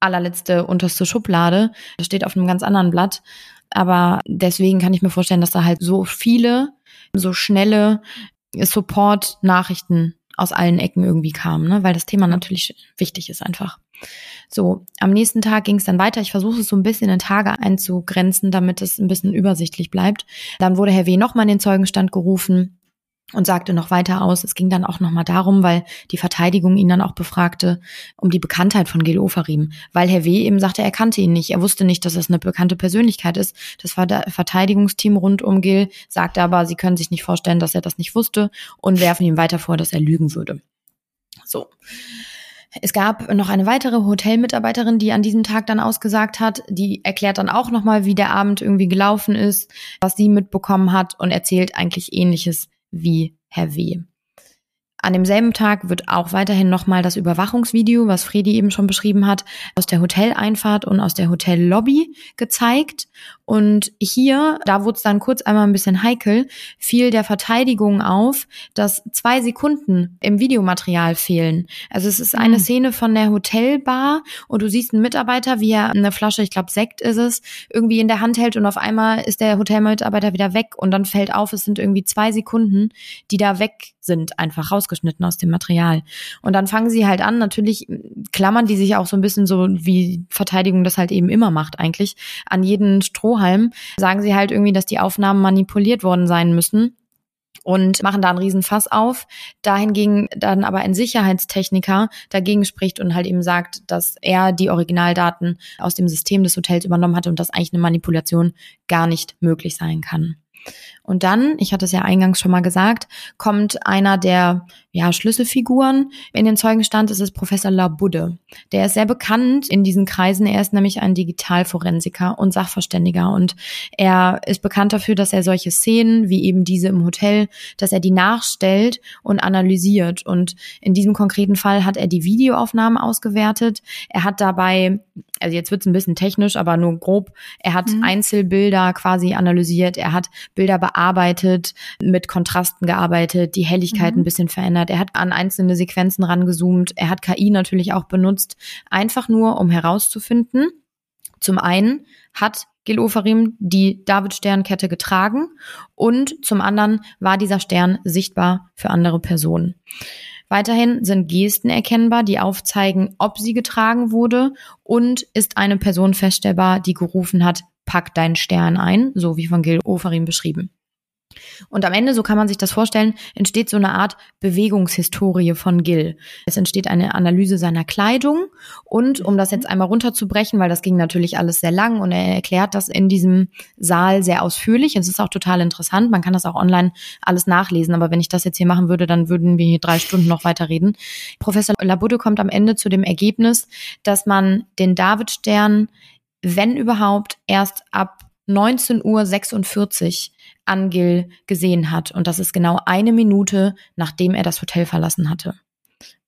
allerletzte unterste Schublade. Das steht auf einem ganz anderen Blatt. Aber deswegen kann ich mir vorstellen, dass da halt so viele, so schnelle Support-Nachrichten aus allen Ecken irgendwie kamen, ne? weil das Thema natürlich wichtig ist einfach. So, am nächsten Tag ging es dann weiter. Ich versuche es so ein bisschen in Tage einzugrenzen, damit es ein bisschen übersichtlich bleibt. Dann wurde Herr W. nochmal in den Zeugenstand gerufen und sagte noch weiter aus. Es ging dann auch nochmal darum, weil die Verteidigung ihn dann auch befragte, um die Bekanntheit von Gil Ofarim. Weil Herr W. eben sagte, er kannte ihn nicht. Er wusste nicht, dass das eine bekannte Persönlichkeit ist. Das Verteidigungsteam rund um Gil sagte aber, sie können sich nicht vorstellen, dass er das nicht wusste und werfen ihm weiter vor, dass er lügen würde. So. Es gab noch eine weitere Hotelmitarbeiterin, die an diesem Tag dann ausgesagt hat. Die erklärt dann auch nochmal, wie der Abend irgendwie gelaufen ist, was sie mitbekommen hat und erzählt eigentlich ähnliches wie Herr W. An demselben Tag wird auch weiterhin nochmal das Überwachungsvideo, was Fredi eben schon beschrieben hat, aus der Hoteleinfahrt und aus der Hotellobby gezeigt. Und hier, da wurde es dann kurz einmal ein bisschen heikel, fiel der Verteidigung auf, dass zwei Sekunden im Videomaterial fehlen. Also es ist eine mhm. Szene von der Hotelbar und du siehst einen Mitarbeiter, wie er eine Flasche, ich glaube Sekt ist es, irgendwie in der Hand hält und auf einmal ist der Hotelmitarbeiter wieder weg und dann fällt auf, es sind irgendwie zwei Sekunden, die da weg sind, einfach rausgeschnitten aus dem Material. Und dann fangen sie halt an, natürlich klammern die sich auch so ein bisschen so, wie Verteidigung das halt eben immer macht eigentlich, an jeden Strohhalm, sagen sie halt irgendwie, dass die Aufnahmen manipuliert worden sein müssen und machen da einen riesen Fass auf. Dahingegen dann aber ein Sicherheitstechniker dagegen spricht und halt eben sagt, dass er die Originaldaten aus dem System des Hotels übernommen hat und dass eigentlich eine Manipulation gar nicht möglich sein kann. Und dann, ich hatte es ja eingangs schon mal gesagt, kommt einer der ja, Schlüsselfiguren in den Zeugenstand, das ist Professor Labudde. Der ist sehr bekannt in diesen Kreisen. Er ist nämlich ein Digitalforensiker und Sachverständiger und er ist bekannt dafür, dass er solche Szenen wie eben diese im Hotel, dass er die nachstellt und analysiert. Und in diesem konkreten Fall hat er die Videoaufnahmen ausgewertet. Er hat dabei, also jetzt wird's ein bisschen technisch, aber nur grob, er hat mhm. Einzelbilder quasi analysiert, er hat Bilder bearbeitet, mit Kontrasten gearbeitet, die Helligkeit mhm. ein bisschen verändert. Er hat an einzelne Sequenzen rangezoomt. Er hat KI natürlich auch benutzt, einfach nur, um herauszufinden, Zum einen hat Gil Oferim die David-Stern-Kette getragen und zum anderen war dieser Stern sichtbar für andere Personen. Weiterhin sind Gesten erkennbar, die aufzeigen, ob sie getragen wurde und ist eine Person feststellbar, die gerufen hat, pack deinen Stern ein, so wie von Gil Oferim beschrieben. Und am Ende, so kann man sich das vorstellen, entsteht so eine Art Bewegungshistorie von Gil. Es entsteht eine Analyse seiner Kleidung und um das jetzt einmal runterzubrechen, weil das ging natürlich alles sehr lang und er erklärt das in diesem Saal sehr ausführlich. Es ist auch total interessant. Man kann das auch online alles nachlesen, aber wenn ich das jetzt hier machen würde, dann würden wir hier drei Stunden noch weiter reden. Professor Labudde kommt am Ende zu dem Ergebnis, dass man den Davidstern, wenn überhaupt, erst ab 19.46 Uhr an Gil gesehen hat. Und das ist genau eine Minute, nachdem er das Hotel verlassen hatte.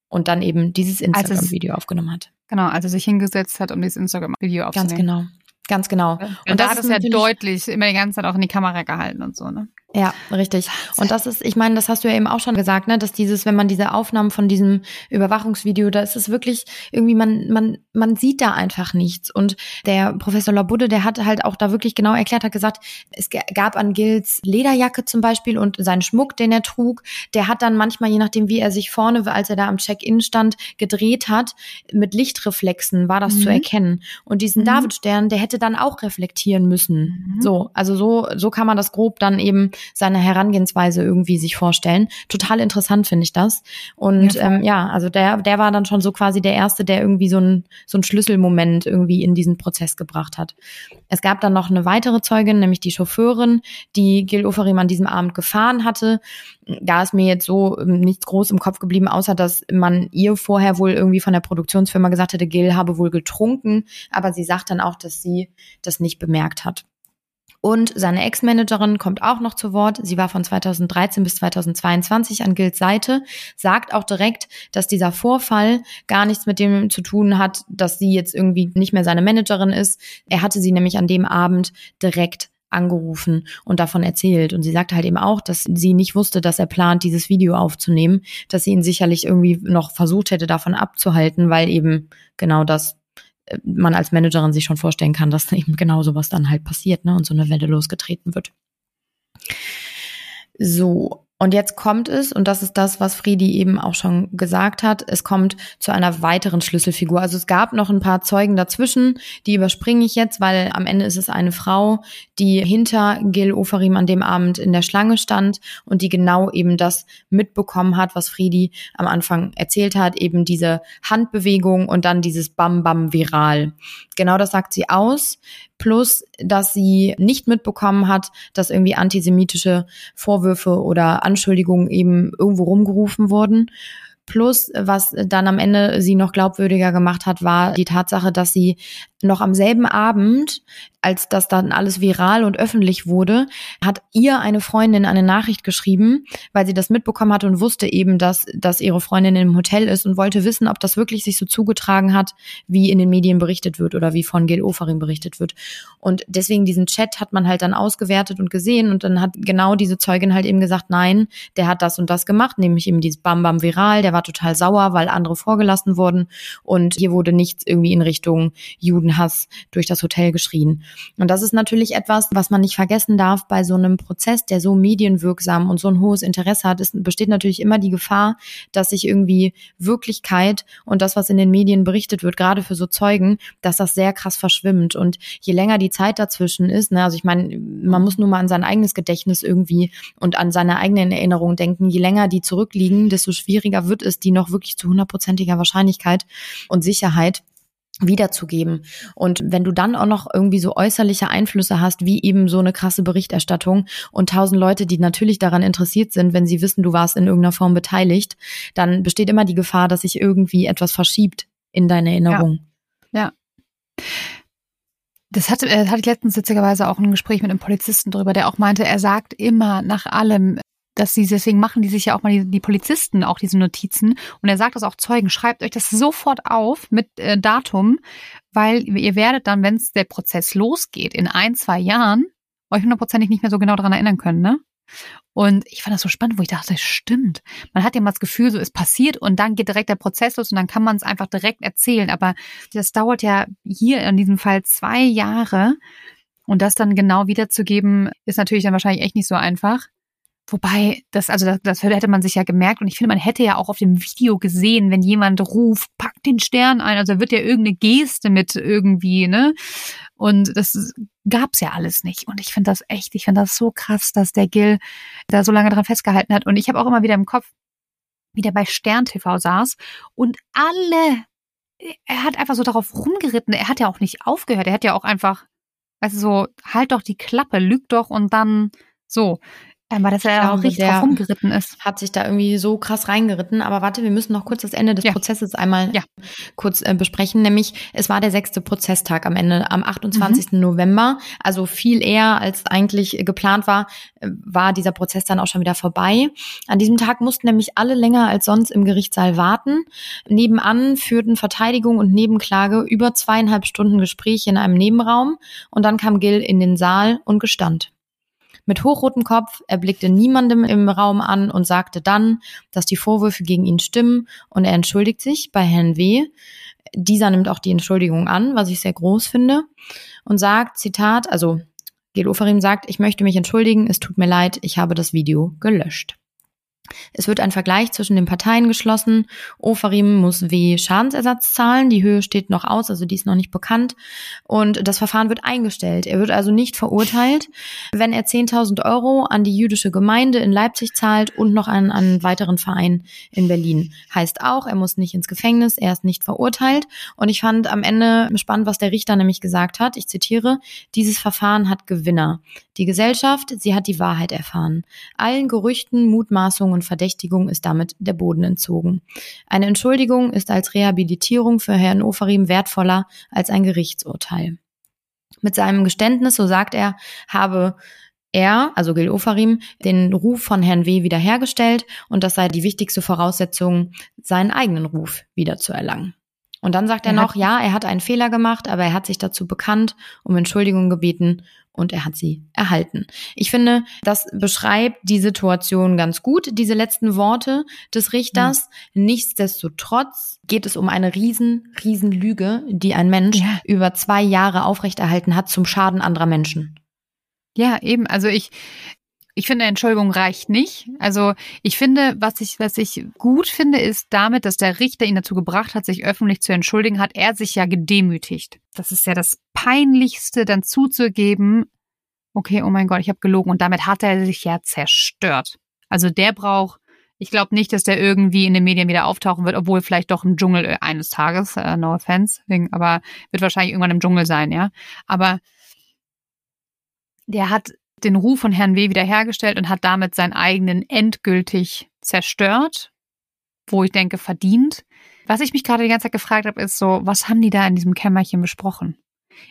Und dann eben dieses Instagram-Video aufgenommen hat. Genau, als er sich hingesetzt hat, um dieses Instagram-Video aufzunehmen. Ganz genau. Ganz genau. Und, und da hat es ja deutlich immer die ganze Zeit auch in die Kamera gehalten und so, ne? Ja, richtig. Und das ist, ich meine, das hast du ja eben auch schon gesagt, ne, dass dieses, wenn man diese Aufnahmen von diesem Überwachungsvideo, da ist es wirklich irgendwie, man, man, man sieht da einfach nichts. Und der Professor Labudde, der hat halt auch da wirklich genau erklärt, hat gesagt, es gab an Gils Lederjacke zum Beispiel und seinen Schmuck, den er trug, der hat dann manchmal, je nachdem, wie er sich vorne, als er da am Check-in stand, gedreht hat, mit Lichtreflexen war das mhm. zu erkennen. Und diesen mhm. Davidstern, der hätte dann auch reflektieren müssen. Mhm. So, also so, so kann man das grob dann eben seine Herangehensweise irgendwie sich vorstellen. Total interessant finde ich das. Und ja, ähm, ja, also der, der war dann schon so quasi der Erste, der irgendwie so ein, so ein Schlüsselmoment irgendwie in diesen Prozess gebracht hat. Es gab dann noch eine weitere Zeugin, nämlich die Chauffeurin, die Gil Oferim an diesem Abend gefahren hatte. Da ist mir jetzt so ähm, nichts groß im Kopf geblieben, außer dass man ihr vorher wohl irgendwie von der Produktionsfirma gesagt hätte, Gil habe wohl getrunken, aber sie sagt dann auch, dass sie das nicht bemerkt hat. Und seine Ex-Managerin kommt auch noch zu Wort. Sie war von 2013 bis 2022 an Gils Seite, sagt auch direkt, dass dieser Vorfall gar nichts mit dem zu tun hat, dass sie jetzt irgendwie nicht mehr seine Managerin ist. Er hatte sie nämlich an dem Abend direkt angerufen und davon erzählt. Und sie sagte halt eben auch, dass sie nicht wusste, dass er plant, dieses Video aufzunehmen, dass sie ihn sicherlich irgendwie noch versucht hätte, davon abzuhalten, weil eben genau das man als Managerin sich schon vorstellen kann, dass eben genau sowas dann halt passiert, ne, und so eine Welle losgetreten wird. So, und jetzt kommt es, und das ist das, was Friedi eben auch schon gesagt hat, es kommt zu einer weiteren Schlüsselfigur. Also es gab noch ein paar Zeugen dazwischen, die überspringe ich jetzt, weil am Ende ist es eine Frau, die hinter Gil Oferim an dem Abend in der Schlange stand und die genau eben das mitbekommen hat, was Friedi am Anfang erzählt hat, eben diese Handbewegung und dann dieses Bam Bam viral. Genau das sagt sie aus plus dass sie nicht mitbekommen hat, dass irgendwie antisemitische Vorwürfe oder Anschuldigungen eben irgendwo rumgerufen wurden. Plus, was dann am Ende sie noch glaubwürdiger gemacht hat, war die Tatsache, dass sie noch am selben Abend als das dann alles viral und öffentlich wurde, hat ihr eine Freundin eine Nachricht geschrieben, weil sie das mitbekommen hat und wusste eben, dass, dass ihre Freundin im Hotel ist und wollte wissen, ob das wirklich sich so zugetragen hat, wie in den Medien berichtet wird oder wie von Gil Ofarim berichtet wird. Und deswegen diesen Chat hat man halt dann ausgewertet und gesehen und dann hat genau diese Zeugin halt eben gesagt, nein, der hat das und das gemacht, nämlich eben dieses Bam Bam viral, der war total sauer, weil andere vorgelassen wurden und hier wurde nichts irgendwie in Richtung Judenhass durch das Hotel geschrien. Und das ist natürlich etwas, was man nicht vergessen darf bei so einem Prozess, der so medienwirksam und so ein hohes Interesse hat. Es besteht natürlich immer die Gefahr, dass sich irgendwie Wirklichkeit und das, was in den Medien berichtet wird, gerade für so Zeugen, dass das sehr krass verschwimmt. Und je länger die Zeit dazwischen ist, ne, also ich meine, man muss nur mal an sein eigenes Gedächtnis irgendwie und an seine eigenen Erinnerungen denken. Je länger die zurückliegen, desto schwieriger wird es, die noch wirklich zu hundertprozentiger Wahrscheinlichkeit und Sicherheit wiederzugeben. Und wenn du dann auch noch irgendwie so äußerliche Einflüsse hast, wie eben so eine krasse Berichterstattung und tausend Leute, die natürlich daran interessiert sind, wenn sie wissen, du warst in irgendeiner Form beteiligt, dann besteht immer die Gefahr, dass sich irgendwie etwas verschiebt in deine Erinnerung. Ja. ja. Das hatte, äh, hatte ich letztens witzigerweise auch ein Gespräch mit einem Polizisten drüber, der auch meinte, er sagt immer nach allem, dass sie, deswegen machen die sich ja auch mal die, die, Polizisten auch diese Notizen. Und er sagt das auch Zeugen, schreibt euch das sofort auf mit äh, Datum, weil ihr werdet dann, wenn der Prozess losgeht, in ein, zwei Jahren, euch hundertprozentig nicht mehr so genau daran erinnern können, ne? Und ich fand das so spannend, wo ich dachte, stimmt. Man hat ja mal das Gefühl, so ist passiert und dann geht direkt der Prozess los und dann kann man es einfach direkt erzählen. Aber das dauert ja hier in diesem Fall zwei Jahre. Und das dann genau wiederzugeben, ist natürlich dann wahrscheinlich echt nicht so einfach. Wobei, das, also das, das hätte man sich ja gemerkt und ich finde, man hätte ja auch auf dem Video gesehen, wenn jemand ruft, pack den Stern ein, also wird ja irgendeine Geste mit irgendwie, ne? Und das gab's ja alles nicht. Und ich finde das echt, ich finde das so krass, dass der Gil da so lange dran festgehalten hat. Und ich habe auch immer wieder im Kopf, wie der bei Stern TV saß und alle, er hat einfach so darauf rumgeritten. Er hat ja auch nicht aufgehört. Er hat ja auch einfach, also so, halt doch die Klappe, lüg doch und dann so. Aber dass er auch richtig drauf rumgeritten ist. Hat sich da irgendwie so krass reingeritten. Aber warte, wir müssen noch kurz das Ende des ja. Prozesses einmal ja. kurz äh, besprechen. Nämlich, es war der sechste Prozesstag am Ende, am 28. Mhm. November. Also viel eher als eigentlich geplant war, äh, war dieser Prozess dann auch schon wieder vorbei. An diesem Tag mussten nämlich alle länger als sonst im Gerichtssaal warten. Nebenan führten Verteidigung und Nebenklage über zweieinhalb Stunden Gespräche in einem Nebenraum. Und dann kam Gil in den Saal und gestand mit hochrotem Kopf, er blickte niemandem im Raum an und sagte dann, dass die Vorwürfe gegen ihn stimmen und er entschuldigt sich bei Herrn W. Dieser nimmt auch die Entschuldigung an, was ich sehr groß finde und sagt, Zitat, also Gil Oferim sagt, ich möchte mich entschuldigen, es tut mir leid, ich habe das Video gelöscht. Es wird ein Vergleich zwischen den Parteien geschlossen. Ofarim muss W Schadensersatz zahlen. Die Höhe steht noch aus, also die ist noch nicht bekannt. Und das Verfahren wird eingestellt. Er wird also nicht verurteilt, wenn er 10.000 Euro an die jüdische Gemeinde in Leipzig zahlt und noch an einen weiteren Verein in Berlin. Heißt auch, er muss nicht ins Gefängnis, er ist nicht verurteilt. Und ich fand am Ende spannend, was der Richter nämlich gesagt hat. Ich zitiere, dieses Verfahren hat Gewinner. Die Gesellschaft, sie hat die Wahrheit erfahren. Allen Gerüchten, Mutmaßungen und Verdächtigungen ist damit der Boden entzogen. Eine Entschuldigung ist als Rehabilitierung für Herrn Ofarim wertvoller als ein Gerichtsurteil. Mit seinem Geständnis, so sagt er, habe er, also Gil Ofarim, den Ruf von Herrn W. wiederhergestellt und das sei die wichtigste Voraussetzung, seinen eigenen Ruf wiederzuerlangen. Und dann sagt er, er noch, ja, er hat einen Fehler gemacht, aber er hat sich dazu bekannt, um Entschuldigung gebeten und er hat sie erhalten. Ich finde, das beschreibt die Situation ganz gut, diese letzten Worte des Richters. Mhm. Nichtsdestotrotz geht es um eine riesen, riesen Lüge, die ein Mensch ja. über zwei Jahre aufrechterhalten hat zum Schaden anderer Menschen. Ja, eben. Also ich, ich finde, Entschuldigung reicht nicht. Also ich finde, was ich, was ich gut finde, ist damit, dass der Richter ihn dazu gebracht hat, sich öffentlich zu entschuldigen, hat er sich ja gedemütigt. Das ist ja das Peinlichste, dann zuzugeben, okay, oh mein Gott, ich habe gelogen. Und damit hat er sich ja zerstört. Also der braucht, ich glaube nicht, dass der irgendwie in den Medien wieder auftauchen wird, obwohl vielleicht doch im Dschungel äh, eines Tages, uh, no offense, aber wird wahrscheinlich irgendwann im Dschungel sein, ja. Aber der hat den Ruf von Herrn W. wiederhergestellt und hat damit seinen eigenen endgültig zerstört, wo ich denke, verdient. Was ich mich gerade die ganze Zeit gefragt habe, ist so, was haben die da in diesem Kämmerchen besprochen?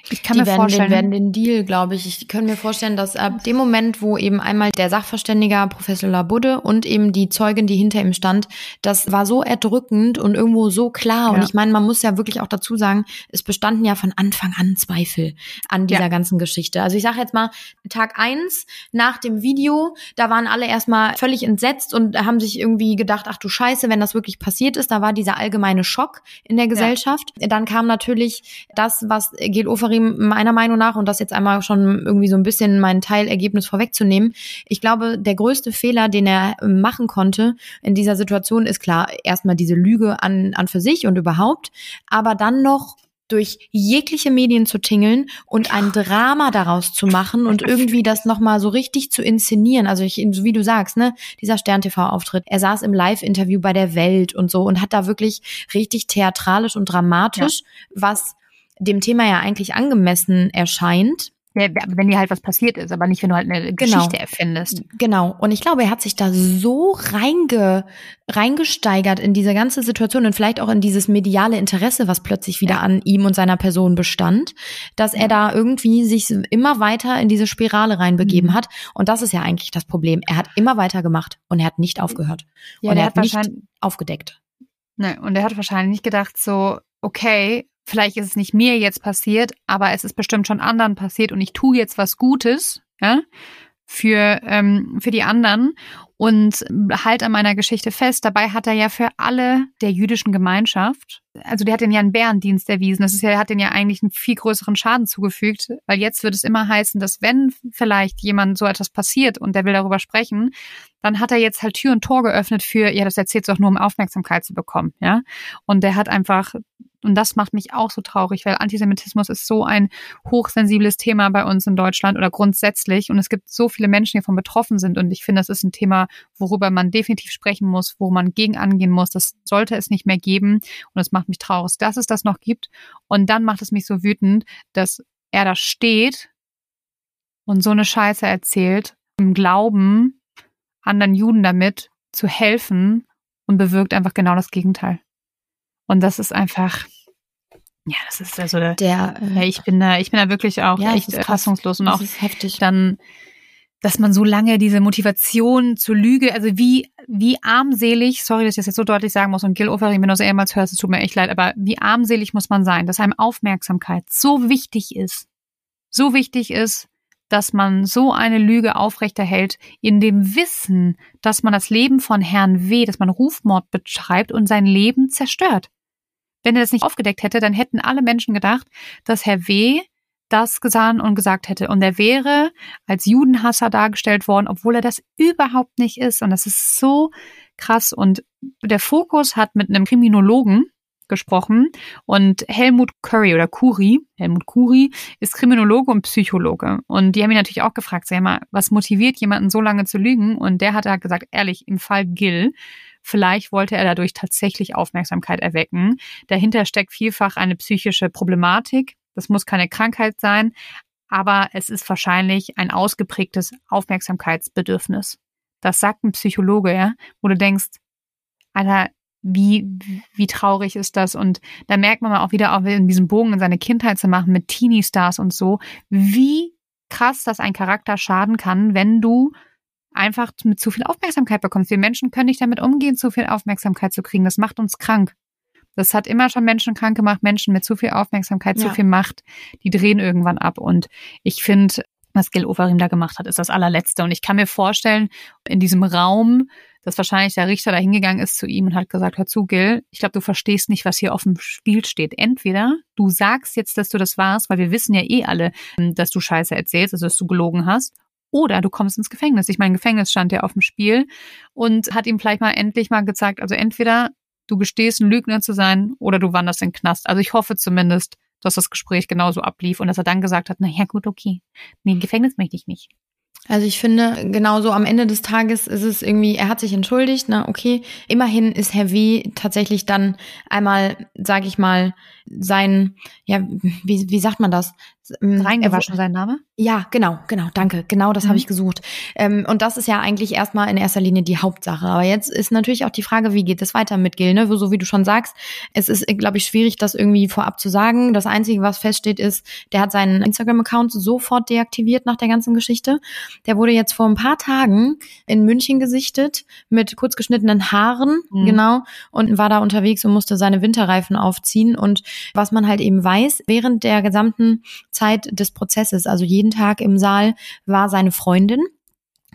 Ich kann die mir werden vorstellen, den, werden den Deal, glaube ich. Ich kann mir vorstellen, dass ab dem Moment, wo eben einmal der Sachverständiger Professor Labudde und eben die Zeugin, die hinter ihm stand, das war so erdrückend und irgendwo so klar. Ja. Und ich meine, man muss ja wirklich auch dazu sagen, es bestanden ja von Anfang an Zweifel an dieser ja. ganzen Geschichte. Also ich sage jetzt mal, Tag eins nach dem Video, da waren alle erstmal völlig entsetzt und haben sich irgendwie gedacht, ach du Scheiße, wenn das wirklich passiert ist, da war dieser allgemeine Schock in der Gesellschaft. Ja. Dann kam natürlich das, was Gil Oferim meiner Meinung nach, und das jetzt einmal schon irgendwie so ein bisschen mein Teilergebnis vorwegzunehmen, ich glaube, der größte Fehler, den er machen konnte in dieser Situation, ist klar, erstmal diese Lüge an, an für sich und überhaupt, aber dann noch durch jegliche Medien zu tingeln und ein Drama daraus zu machen und irgendwie das nochmal so richtig zu inszenieren. Also ich, wie du sagst, ne, dieser Stern-TV-Auftritt. Er saß im Live-Interview bei der Welt und so und hat da wirklich richtig theatralisch und dramatisch ja. was dem Thema ja eigentlich angemessen erscheint. Ja, wenn dir halt was passiert ist, aber nicht, wenn du halt eine genau. Geschichte erfindest. Genau. Und ich glaube, er hat sich da so reinge, reingesteigert in diese ganze Situation und vielleicht auch in dieses mediale Interesse, was plötzlich wieder ja. an ihm und seiner Person bestand, dass er da irgendwie sich immer weiter in diese Spirale reinbegeben mhm. hat. Und das ist ja eigentlich das Problem. Er hat immer weiter gemacht und er hat nicht aufgehört. Ja, und er hat, hat nicht aufgedeckt. Ne, und er hat wahrscheinlich nicht gedacht so, okay, vielleicht ist es nicht mir jetzt passiert, aber es ist bestimmt schon anderen passiert und ich tue jetzt was Gutes, ja, für, ähm, für die anderen und halt an meiner Geschichte fest. Dabei hat er ja für alle der jüdischen Gemeinschaft, also der hat den ja einen Bärendienst erwiesen. Das ist ja, hat den ja eigentlich einen viel größeren Schaden zugefügt, weil jetzt wird es immer heißen, dass wenn vielleicht jemand so etwas passiert und der will darüber sprechen, dann hat er jetzt halt Tür und Tor geöffnet für, ja, das erzählt doch nur, um Aufmerksamkeit zu bekommen, ja. Und der hat einfach und das macht mich auch so traurig, weil Antisemitismus ist so ein hochsensibles Thema bei uns in Deutschland oder grundsätzlich. Und es gibt so viele Menschen, die davon betroffen sind. Und ich finde, das ist ein Thema, worüber man definitiv sprechen muss, wo man gegen angehen muss. Das sollte es nicht mehr geben. Und es macht mich traurig, dass es das noch gibt. Und dann macht es mich so wütend, dass er da steht und so eine Scheiße erzählt, im Glauben, anderen Juden damit zu helfen und bewirkt einfach genau das Gegenteil. Und das ist einfach, ja, das ist also der, der äh, ich bin da, ich bin da wirklich auch ja, echt fassungslos und auch heftig. dann, dass man so lange diese Motivation zur Lüge, also wie, wie armselig, sorry, dass ich das jetzt so deutlich sagen muss und Gil Oferim, wenn du es ehemals hörst, es tut mir echt leid, aber wie armselig muss man sein, dass einem Aufmerksamkeit so wichtig ist, so wichtig ist, dass man so eine Lüge aufrechterhält, in dem Wissen, dass man das Leben von Herrn W., dass man Rufmord betreibt und sein Leben zerstört. Wenn er das nicht aufgedeckt hätte, dann hätten alle Menschen gedacht, dass Herr W. das gesahen und gesagt hätte. Und er wäre als Judenhasser dargestellt worden, obwohl er das überhaupt nicht ist. Und das ist so krass. Und der Fokus hat mit einem Kriminologen gesprochen und Helmut Curry oder Kuri, Helmut Kuri ist Kriminologe und Psychologe und die haben ihn natürlich auch gefragt, sag mal, was motiviert jemanden so lange zu lügen und der hat da gesagt, ehrlich, im Fall Gill Vielleicht wollte er dadurch tatsächlich Aufmerksamkeit erwecken. Dahinter steckt vielfach eine psychische Problematik. Das muss keine Krankheit sein, aber es ist wahrscheinlich ein ausgeprägtes Aufmerksamkeitsbedürfnis. Das sagt ein Psychologe, ja, wo du denkst, Alter, wie, wie traurig ist das? Und da merkt man mal auch wieder, auch in diesem Bogen in seine Kindheit zu machen mit Teenie-Stars und so, wie krass das ein Charakter schaden kann, wenn du einfach mit zu viel Aufmerksamkeit bekommst. Wir Menschen können nicht damit umgehen, zu viel Aufmerksamkeit zu kriegen. Das macht uns krank. Das hat immer schon Menschen krank gemacht. Menschen mit zu viel Aufmerksamkeit, ja. zu viel Macht, die drehen irgendwann ab. Und ich finde, was Gil Ofarim da gemacht hat, ist das allerletzte. Und ich kann mir vorstellen, in diesem Raum, dass wahrscheinlich der Richter da hingegangen ist zu ihm und hat gesagt, hör zu, Gil, ich glaube, du verstehst nicht, was hier auf dem Spiel steht. Entweder du sagst jetzt, dass du das warst, weil wir wissen ja eh alle, dass du Scheiße erzählst, also dass du gelogen hast, oder du kommst ins Gefängnis. Ich meine, Gefängnis stand ja auf dem Spiel und hat ihm vielleicht mal endlich mal gezeigt, also entweder du gestehst, ein Lügner zu sein oder du wanderst in den Knast. Also ich hoffe zumindest, dass das Gespräch genauso ablief und dass er dann gesagt hat, na ja, gut, okay. Nee, Gefängnis möchte ich nicht. Also ich finde, genauso am Ende des Tages ist es irgendwie, er hat sich entschuldigt, na okay, immerhin ist Herr W. tatsächlich dann einmal, sage ich mal, sein, ja, wie, wie sagt man das? Ähm, Reingewaschen sein Name? Ja, genau, genau, danke. Genau das mhm. habe ich gesucht. Ähm, und das ist ja eigentlich erstmal in erster Linie die Hauptsache. Aber jetzt ist natürlich auch die Frage, wie geht es weiter mit Gil, ne? So wie du schon sagst, es ist, glaube ich, schwierig, das irgendwie vorab zu sagen. Das Einzige, was feststeht, ist, der hat seinen Instagram-Account sofort deaktiviert nach der ganzen Geschichte. Der wurde jetzt vor ein paar Tagen in München gesichtet mit kurz geschnittenen Haaren, mhm. genau, und war da unterwegs und musste seine Winterreifen aufziehen. Und was man halt eben weiß, während der gesamten Zeit des Prozesses, also jeden Tag im Saal, war seine Freundin.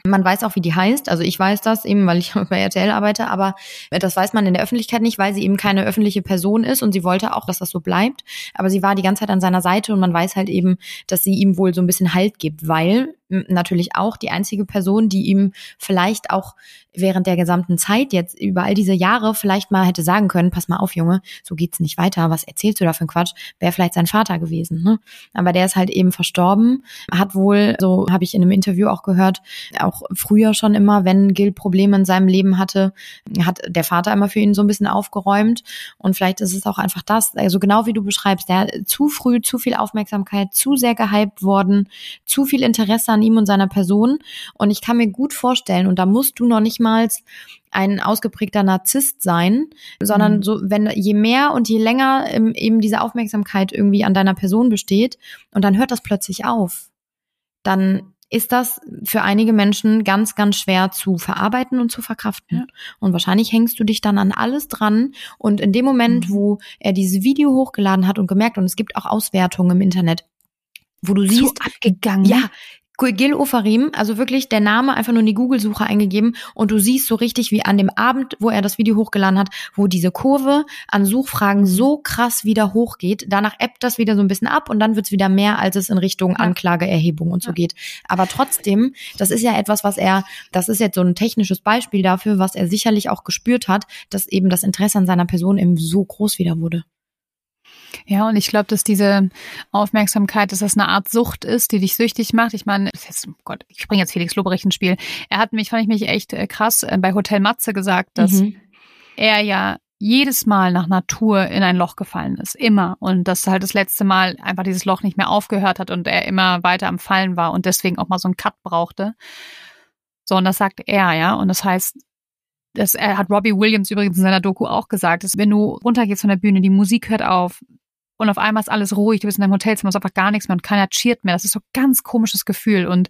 Man weiß auch, wie die heißt. Also ich weiß das eben, weil ich bei RTL arbeite, aber das weiß man in der Öffentlichkeit nicht, weil sie eben keine öffentliche Person ist und sie wollte auch, dass das so bleibt. Aber sie war die ganze Zeit an seiner Seite und man weiß halt eben, dass sie ihm wohl so ein bisschen Halt gibt, weil natürlich auch die einzige Person, die ihm vielleicht auch während der gesamten Zeit jetzt über all diese Jahre vielleicht mal hätte sagen können, pass mal auf, Junge, so geht's nicht weiter, was erzählst du da für ein Quatsch, wäre vielleicht sein Vater gewesen. Ne? Aber der ist halt eben verstorben, hat wohl, so habe ich in einem Interview auch gehört, auch früher schon immer, wenn Gil Probleme in seinem Leben hatte, hat der Vater immer für ihn so ein bisschen aufgeräumt und vielleicht ist es auch einfach das, also genau wie du beschreibst, der zu früh zu viel Aufmerksamkeit, zu sehr gehypt worden, zu viel Interesse an ihm und seiner Person. Und ich kann mir gut vorstellen, und da musst du noch nicht mal ein ausgeprägter Narzisst sein, sondern mhm. so, wenn je mehr und je länger eben diese Aufmerksamkeit irgendwie an deiner Person besteht und dann hört das plötzlich auf, dann ist das für einige Menschen ganz, ganz schwer zu verarbeiten und zu verkraften. Ja. Und wahrscheinlich hängst du dich dann an alles dran. Und in dem Moment, mhm. wo er dieses Video hochgeladen hat und gemerkt, und es gibt auch Auswertungen im Internet, wo du siehst, so abgegangen. Ja, Gil Ofarim, also wirklich der Name einfach nur in die Google-Suche eingegeben und du siehst so richtig, wie an dem Abend, wo er das Video hochgeladen hat, wo diese Kurve an Suchfragen so krass wieder hochgeht. Danach ebbt das wieder so ein bisschen ab und dann wird's wieder mehr, als es in Richtung Anklageerhebung und so ja. geht. Aber trotzdem, das ist ja etwas, was er, das ist jetzt so ein technisches Beispiel dafür, was er sicherlich auch gespürt hat, dass eben das Interesse an seiner Person eben so groß wieder wurde. Ja, und ich glaube, dass diese Aufmerksamkeit, dass das eine Art Sucht ist, die dich süchtig macht. Ich meine, oh Gott, ich bringe jetzt Felix Lobrecht ins Spiel. Er hat mich, fand ich mich echt äh, krass, äh, bei Hotel Matze gesagt, dass mhm. er ja jedes Mal nach Natur in ein Loch gefallen ist. Immer. Und dass halt das letzte Mal einfach dieses Loch nicht mehr aufgehört hat und er immer weiter am Fallen war und deswegen auch mal so einen Cut brauchte. So, und das sagt er, ja. Und das heißt, das er hat Robbie Williams übrigens in seiner Doku auch gesagt, dass wenn du runtergehst von der Bühne, die Musik hört auf, und auf einmal ist alles ruhig, du bist in deinem Hotelzimmer, es ist einfach gar nichts mehr und keiner cheert mehr. Das ist so ein ganz komisches Gefühl und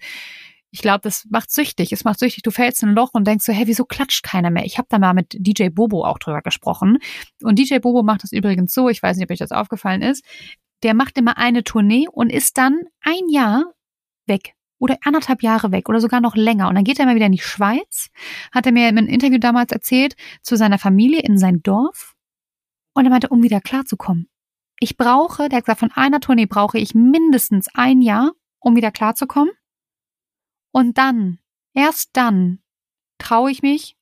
ich glaube, das macht süchtig. Es macht süchtig. Du fällst in ein Loch und denkst so, hey, wieso klatscht keiner mehr? Ich habe da mal mit DJ Bobo auch drüber gesprochen. Und DJ Bobo macht das übrigens so, ich weiß nicht, ob euch das aufgefallen ist. Der macht immer eine Tournee und ist dann ein Jahr weg oder anderthalb Jahre weg oder sogar noch länger. Und dann geht er mal wieder in die Schweiz, hat er mir in einem Interview damals erzählt, zu seiner Familie in sein Dorf. Und er meinte, um wieder klarzukommen. Ich brauche, der hat gesagt, von einer Tournee brauche ich mindestens ein Jahr, um wieder klarzukommen. Und dann, erst dann, traue ich mich,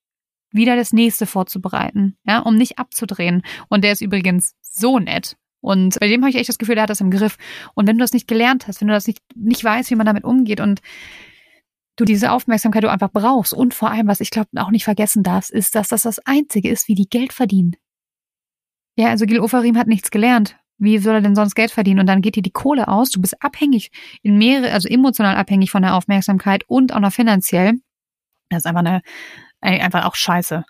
wieder das nächste vorzubereiten, ja, um nicht abzudrehen. Und der ist übrigens so nett. Und bei dem habe ich echt das Gefühl, der hat das im Griff. Und wenn du das nicht gelernt hast, wenn du das nicht, nicht weißt, wie man damit umgeht und du diese Aufmerksamkeit du einfach brauchst und vor allem, was ich glaube auch nicht vergessen darfst, ist, dass das das Einzige ist, wie die Geld verdienen. Ja, also Gil Ofarim hat nichts gelernt. Wie soll er denn sonst Geld verdienen? Und dann geht dir die Kohle aus. Du bist abhängig, in mehrere, also emotional abhängig von der Aufmerksamkeit und auch noch finanziell. Das ist einfach eine, einfach auch scheiße.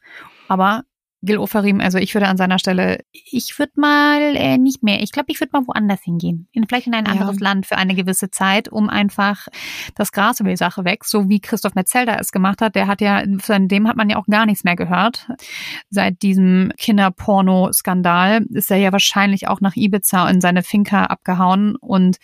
Aber Gil Oferim, also ich würde an seiner Stelle, ich würde mal äh, nicht mehr, ich glaube, ich würde mal woanders hingehen. In, vielleicht in ein anderes ja. Land für eine gewisse Zeit, um einfach das Gras über die Sache weg, so wie Christoph Metzelder es gemacht hat. Der hat ja, von dem hat man ja auch gar nichts mehr gehört. Seit diesem Kinderporno-Skandal ist er ja wahrscheinlich auch nach Ibiza in seine Finca abgehauen und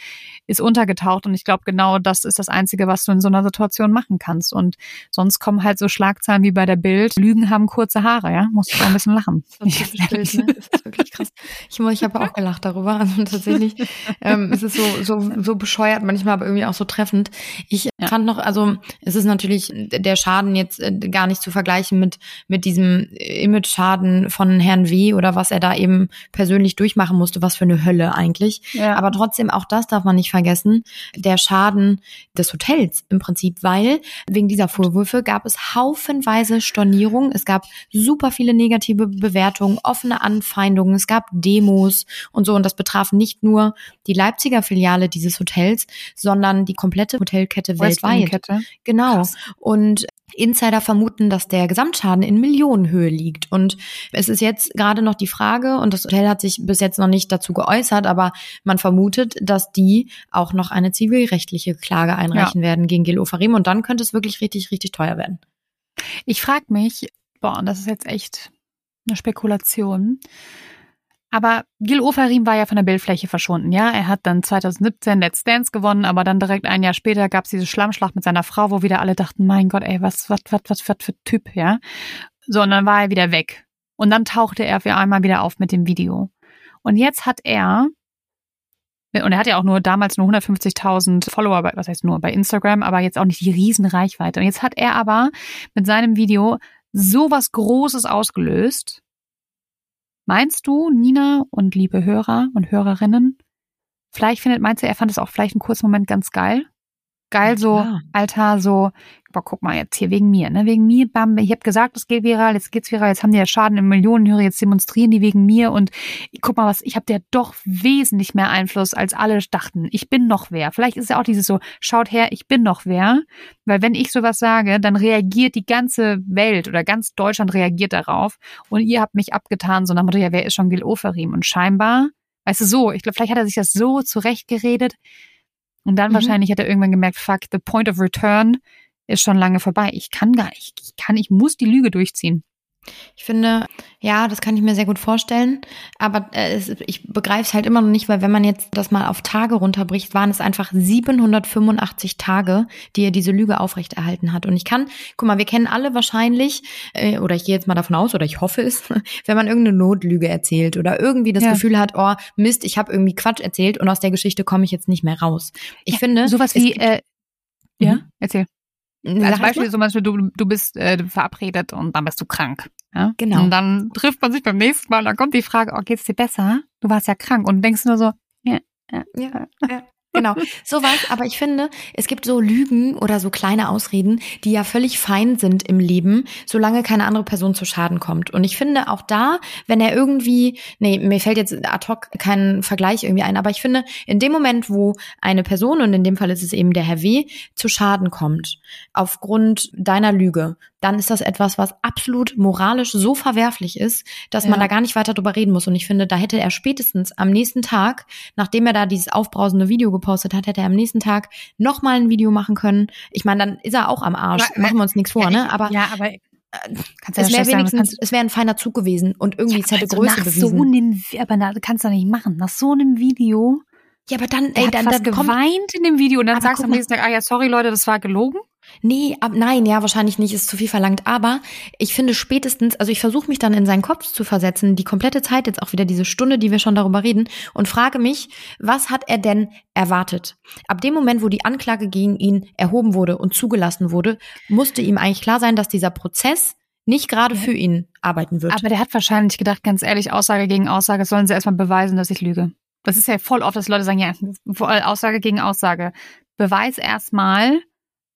ist untergetaucht. Und ich glaube, genau das ist das Einzige, was du in so einer Situation machen kannst. Und sonst kommen halt so Schlagzeilen wie bei der Bild. Lügen haben kurze Haare, ja. Muss auch ein bisschen lachen. Das ist, Bild, ne? das ist wirklich krass. Ich, ich habe auch gelacht darüber. Also tatsächlich ähm, es ist so, so, so bescheuert, manchmal aber irgendwie auch so treffend. Ich ja. fand noch, also es ist natürlich der Schaden jetzt äh, gar nicht zu vergleichen mit, mit diesem Image-Schaden von Herrn W. oder was er da eben persönlich durchmachen musste. Was für eine Hölle eigentlich. Ja. Aber trotzdem, auch das darf man nicht vergessen. Der Schaden des Hotels im Prinzip, weil wegen dieser Vorwürfe gab es haufenweise Stornierungen. Es gab super viele negative negative Bewertungen, offene Anfeindungen, es gab Demos und so. Und das betraf nicht nur die Leipziger Filiale dieses Hotels, sondern die komplette Hotelkette weltweit. Kette. Genau. Krass. Und Insider vermuten, dass der Gesamtschaden in Millionenhöhe liegt. Und es ist jetzt gerade noch die Frage, und das Hotel hat sich bis jetzt noch nicht dazu geäußert, aber man vermutet, dass die auch noch eine zivilrechtliche Klage einreichen ja. werden gegen Gil Ofarim. Und dann könnte es wirklich richtig, richtig teuer werden. Ich frage mich, boah, und das ist jetzt echt eine Spekulation. Aber Gil Oferim war ja von der Bildfläche verschwunden, ja. Er hat dann 2017 Let's Dance gewonnen, aber dann direkt ein Jahr später gab es diese Schlammschlacht mit seiner Frau, wo wieder alle dachten, mein Gott, ey, was, was, was, was, was für Typ, ja. So, und dann war er wieder weg. Und dann tauchte er für einmal wieder auf mit dem Video. Und jetzt hat er, und er hat ja auch nur damals nur 150.000 Follower, was heißt nur bei Instagram, aber jetzt auch nicht die Riesenreichweite. Und jetzt hat er aber mit seinem Video so was Großes ausgelöst. Meinst du, Nina und liebe Hörer und Hörerinnen, vielleicht findet, meinst du, er fand es auch vielleicht einen kurzen Moment ganz geil? Geil, so, ja. Alter, so, boah, guck mal jetzt hier wegen mir, ne? Wegen mir, bam, ich habe gesagt, es geht viral, jetzt geht's viral, jetzt haben die ja Schaden in Millionenhöhe, jetzt demonstrieren die wegen mir und guck mal was, ich habe ja doch wesentlich mehr Einfluss, als alle dachten. Ich bin noch wer. Vielleicht ist ja auch dieses so, schaut her, ich bin noch wer. Weil wenn ich sowas sage, dann reagiert die ganze Welt oder ganz Deutschland reagiert darauf und ihr habt mich abgetan, so nach Motto, ja, wer ist schon Gil Oferim? Und scheinbar, weißt du, so, ich glaube, vielleicht hat er sich das so zurechtgeredet, und dann mhm. wahrscheinlich hat er irgendwann gemerkt, fuck, the point of return ist schon lange vorbei. Ich kann gar nicht, ich kann, ich muss die Lüge durchziehen. Ich finde, ja, das kann ich mir sehr gut vorstellen. Aber äh, es, ich begreife es halt immer noch nicht, weil wenn man jetzt das mal auf Tage runterbricht, waren es einfach 785 Tage, die er diese Lüge aufrechterhalten hat. Und ich kann, guck mal, wir kennen alle wahrscheinlich, äh, oder ich gehe jetzt mal davon aus, oder ich hoffe es, wenn man irgendeine Notlüge erzählt oder irgendwie das ja. Gefühl hat, oh Mist, ich habe irgendwie Quatsch erzählt und aus der Geschichte komme ich jetzt nicht mehr raus. Ich ja, finde, sowas wie, äh, ja, mhm. erzähl. Als Beispiel, zum Beispiel, du, du bist äh, verabredet und dann bist du krank. Ja? Genau. Und dann trifft man sich beim nächsten Mal und dann kommt die Frage, oh, geht's dir besser? Du warst ja krank und denkst nur so, ja, ja, ja. ja. Genau, sowas. Aber ich finde, es gibt so Lügen oder so kleine Ausreden, die ja völlig fein sind im Leben, solange keine andere Person zu Schaden kommt. Und ich finde auch da, wenn er irgendwie, nee, mir fällt jetzt ad hoc kein Vergleich irgendwie ein, aber ich finde, in dem Moment, wo eine Person, und in dem Fall ist es eben der Herr W., zu Schaden kommt, aufgrund deiner Lüge, dann ist das etwas, was absolut moralisch so verwerflich ist, dass ja. man da gar nicht weiter drüber reden muss. Und ich finde, da hätte er spätestens am nächsten Tag, nachdem er da dieses aufbrausende Video gepostet hat, hätte er am nächsten Tag nochmal ein Video machen können. Ich meine, dann ist er auch am Arsch. Aber, machen wir uns nichts vor, ja, ne? Aber ja, aber es wäre wenigstens, es wäre ein feiner Zug gewesen und irgendwie ja, es hätte also Größe nach bewiesen. So einem, aber na, kannst du nicht machen. Nach so einem Video. Ja, aber dann, ey, dann, dann geweint in dem Video und dann sagst du am nächsten Tag, ah ja, sorry Leute, das war gelogen. Nee, ab, nein, ja, wahrscheinlich nicht, ist zu viel verlangt. Aber ich finde spätestens, also ich versuche mich dann in seinen Kopf zu versetzen, die komplette Zeit, jetzt auch wieder diese Stunde, die wir schon darüber reden, und frage mich, was hat er denn erwartet? Ab dem Moment, wo die Anklage gegen ihn erhoben wurde und zugelassen wurde, musste ihm eigentlich klar sein, dass dieser Prozess nicht gerade für ihn arbeiten wird. Aber der hat wahrscheinlich gedacht, ganz ehrlich, Aussage gegen Aussage, sollen sie erstmal beweisen, dass ich lüge. Das ist ja voll oft, dass Leute sagen, ja, Aussage gegen Aussage. Beweis erstmal,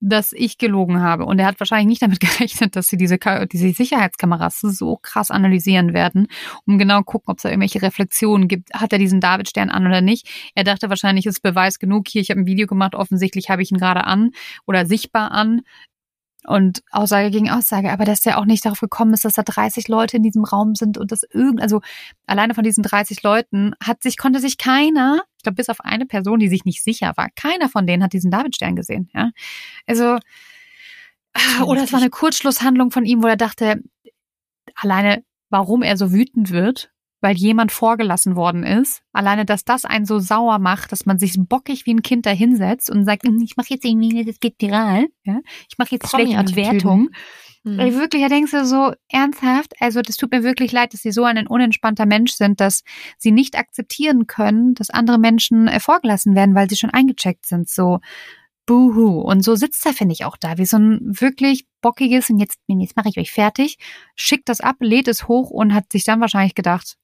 dass ich gelogen habe. Und er hat wahrscheinlich nicht damit gerechnet, dass sie diese, diese Sicherheitskameras so krass analysieren werden, um genau gucken, ob es da irgendwelche Reflexionen gibt. Hat er diesen Davidstern an oder nicht? Er dachte wahrscheinlich, es ist Beweis genug. Hier, ich habe ein Video gemacht, offensichtlich habe ich ihn gerade an oder sichtbar an und Aussage gegen Aussage, aber dass der auch nicht darauf gekommen ist, dass da 30 Leute in diesem Raum sind und das irgend, also alleine von diesen 30 Leuten hat sich, konnte sich keiner, ich glaube bis auf eine Person, die sich nicht sicher war, keiner von denen hat diesen Davidstern gesehen, ja. Also, oder es war eine Kurzschlusshandlung von ihm, wo er dachte, alleine warum er so wütend wird, weil jemand vorgelassen worden ist. Alleine, dass das einen so sauer macht, dass man sich bockig wie ein Kind da hinsetzt und sagt, hm, ich mache jetzt irgendwie, das geht viral, ja? ich mache jetzt schlechte Bewertung. Mhm. Weil wirklich, da denkst du so ernsthaft, also das tut mir wirklich leid, dass sie so ein unentspannter Mensch sind, dass sie nicht akzeptieren können, dass andere Menschen vorgelassen werden, weil sie schon eingecheckt sind. So, Buhu. Und so sitzt er, finde ich, auch da, wie so ein wirklich bockiges, und jetzt, jetzt mache ich euch fertig, schickt das ab, lädt es hoch und hat sich dann wahrscheinlich gedacht,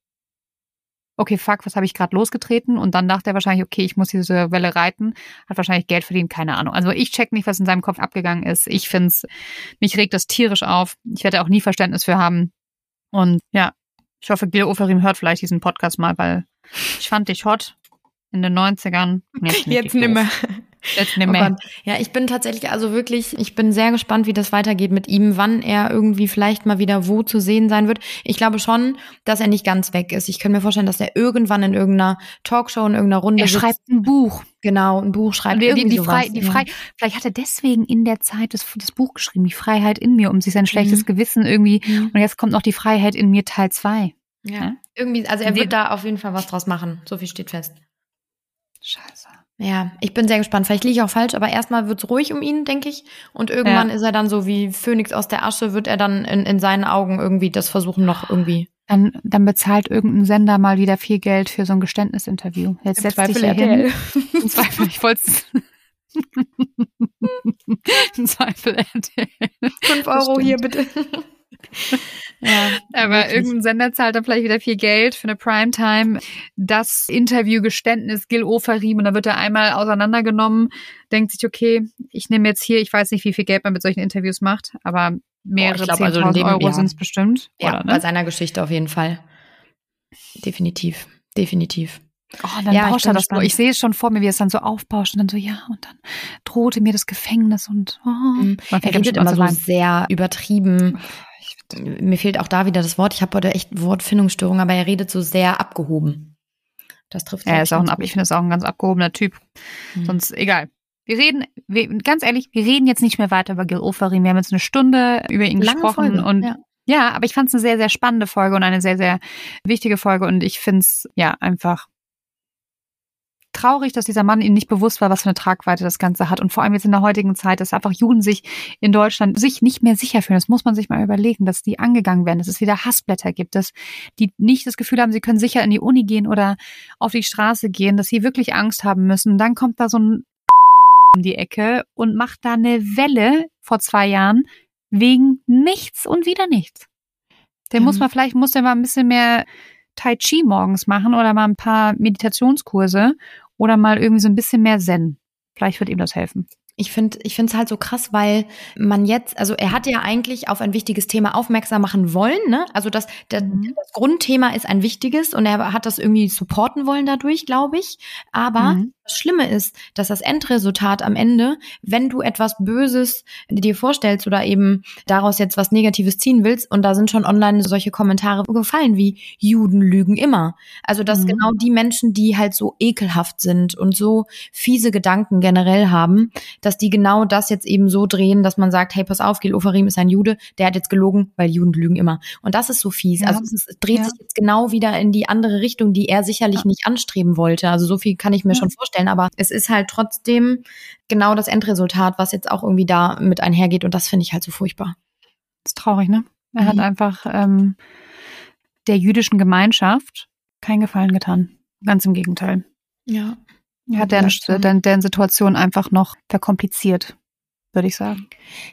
okay, fuck, was habe ich gerade losgetreten? Und dann dachte er wahrscheinlich, okay, ich muss diese Welle reiten, hat wahrscheinlich Geld verdient, keine Ahnung. Also ich check nicht, was in seinem Kopf abgegangen ist. Ich find's, mich regt das tierisch auf. Ich werde auch nie Verständnis für haben. Und ja, ich hoffe, Gil Oferim hört vielleicht diesen Podcast mal, weil ich fand dich hot in den 90ern. Jetzt, jetzt nimmer. Jetzt nicht mehr. Oh ja, ich bin tatsächlich also wirklich, ich bin sehr gespannt, wie das weitergeht mit ihm, wann er irgendwie vielleicht mal wieder wo zu sehen sein wird. Ich glaube schon, dass er nicht ganz weg ist. Ich kann mir vorstellen, dass er irgendwann in irgendeiner Talkshow, in irgendeiner Runde. Er schreibt ein Buch. Genau, ein Buch schreibt. Die, die, die, Frei, die Frei, vielleicht hat er deswegen in der Zeit das, das Buch geschrieben, die Freiheit in mir, um sich sein schlechtes mhm. Gewissen irgendwie. Mhm. Und jetzt kommt noch die Freiheit in mir Teil zwei. Ja. ja. Irgendwie, also er wird da auf jeden Fall was draus machen. So viel steht fest. Scheiße. Ja, ich bin sehr gespannt. Vielleicht liege ich auch falsch, aber erstmal wird's ruhig um ihn, denke ich. Und irgendwann ja. ist er dann so wie Phönix aus der Asche, wird er dann in, in seinen Augen irgendwie das versuchen noch irgendwie. Dann, dann bezahlt irgendein Sender mal wieder viel Geld für so ein Geständnisinterview. Jetzt setzt sich hin. Im Zweifel, ich wollte Im Zweifel RTL. Fünf Euro hier bitte. Ja, aber wirklich. irgendein Sender zahlt dann vielleicht wieder viel Geld für eine Primetime. Das Interviewgeständnis Gil Oferim und dann wird er einmal auseinandergenommen, denkt sich, okay, ich nehme jetzt hier, ich weiß nicht, wie viel Geld man mit solchen Interviews macht, aber mehrere oh, also Euro ja. sind es bestimmt. Ja, oder, ne? bei seiner Geschichte auf jeden Fall. Definitiv, definitiv. Oh, dann ja, bauscht er das nur. Ich sehe es schon vor mir, wie es dann so aufbauscht und dann so, ja, und dann drohte mir das Gefängnis und oh. Mhm. Er redet immer so sehr übertrieben mir fehlt auch da wieder das Wort. Ich habe heute echt Wortfindungsstörung, aber er redet so sehr abgehoben. Das trifft. Er ist auch ein, ab, ich finde es auch ein ganz abgehobener Typ. Mhm. Sonst egal. Wir reden, wir, ganz ehrlich, wir reden jetzt nicht mehr weiter über Gil Oferim. Wir haben jetzt eine Stunde über ihn Lange gesprochen Folge, und ja. Ja, aber ich fand es eine sehr, sehr spannende Folge und eine sehr, sehr wichtige Folge und ich finde es ja einfach traurig, dass dieser Mann ihnen nicht bewusst war, was für eine Tragweite das Ganze hat. Und vor allem jetzt in der heutigen Zeit, dass einfach Juden sich in Deutschland sich nicht mehr sicher fühlen. Das muss man sich mal überlegen, dass die angegangen werden, dass es wieder Hassblätter gibt, dass die nicht das Gefühl haben, sie können sicher in die Uni gehen oder auf die Straße gehen, dass sie wirklich Angst haben müssen. Dann kommt da so ein um die Ecke und macht da eine Welle vor zwei Jahren wegen nichts und wieder nichts. Der mhm. muss man vielleicht, muss der mal ein bisschen mehr Tai Chi morgens machen oder mal ein paar Meditationskurse oder mal irgendwie so ein bisschen mehr Zen. Vielleicht wird ihm das helfen. Ich finde, ich finde es halt so krass, weil man jetzt, also er hat ja eigentlich auf ein wichtiges Thema aufmerksam machen wollen, ne? Also das, das, mhm. das Grundthema ist ein wichtiges und er hat das irgendwie supporten wollen dadurch, glaube ich. Aber mhm. Das Schlimme ist, dass das Endresultat am Ende, wenn du etwas Böses dir vorstellst oder eben daraus jetzt was Negatives ziehen willst, und da sind schon online solche Kommentare gefallen wie Juden lügen immer. Also dass mhm. genau die Menschen, die halt so ekelhaft sind und so fiese Gedanken generell haben, dass die genau das jetzt eben so drehen, dass man sagt, hey, pass auf, Gil Ofarim ist ein Jude, der hat jetzt gelogen, weil Juden lügen immer. Und das ist so fies. Ja. Also es dreht ja. sich jetzt genau wieder in die andere Richtung, die er sicherlich ja. nicht anstreben wollte. Also so viel kann ich mir schon vorstellen vorstellen, aber es ist halt trotzdem genau das Endresultat, was jetzt auch irgendwie da mit einhergeht und das finde ich halt so furchtbar. Das ist traurig, ne? Er mhm. hat einfach ähm, der jüdischen Gemeinschaft keinen Gefallen getan. Ganz im Gegenteil. Ja. Hat deren, deren, deren Situation einfach noch verkompliziert, würde ich sagen.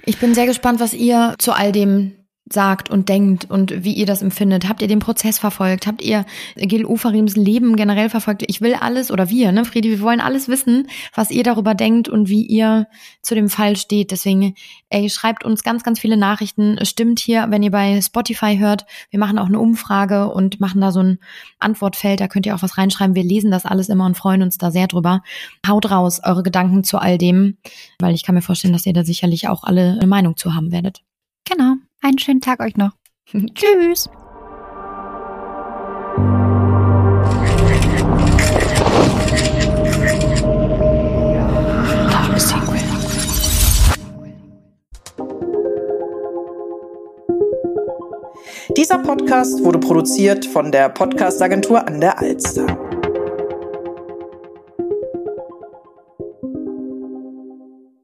Ich bin sehr gespannt, was ihr zu all dem sagt und denkt und wie ihr das empfindet. Habt ihr den Prozess verfolgt? Habt ihr Gil Ufarims Leben generell verfolgt? Ich will alles, oder wir, ne, Friedi, wir wollen alles wissen, was ihr darüber denkt und wie ihr zu dem Fall steht. Deswegen, ey, schreibt uns ganz, ganz viele Nachrichten. Stimmt hier, wenn ihr bei Spotify hört. Wir machen auch eine Umfrage und machen da so ein Antwortfeld. Da könnt ihr auch was reinschreiben. Wir lesen das alles immer und freuen uns da sehr drüber. Haut raus eure Gedanken zu all dem, weil ich kann mir vorstellen, dass ihr da sicherlich auch alle eine Meinung zu haben werdet. Genau. Einen schönen Tag euch noch. Tschüss. Dieser Podcast wurde produziert von der Podcastagentur an der Alster.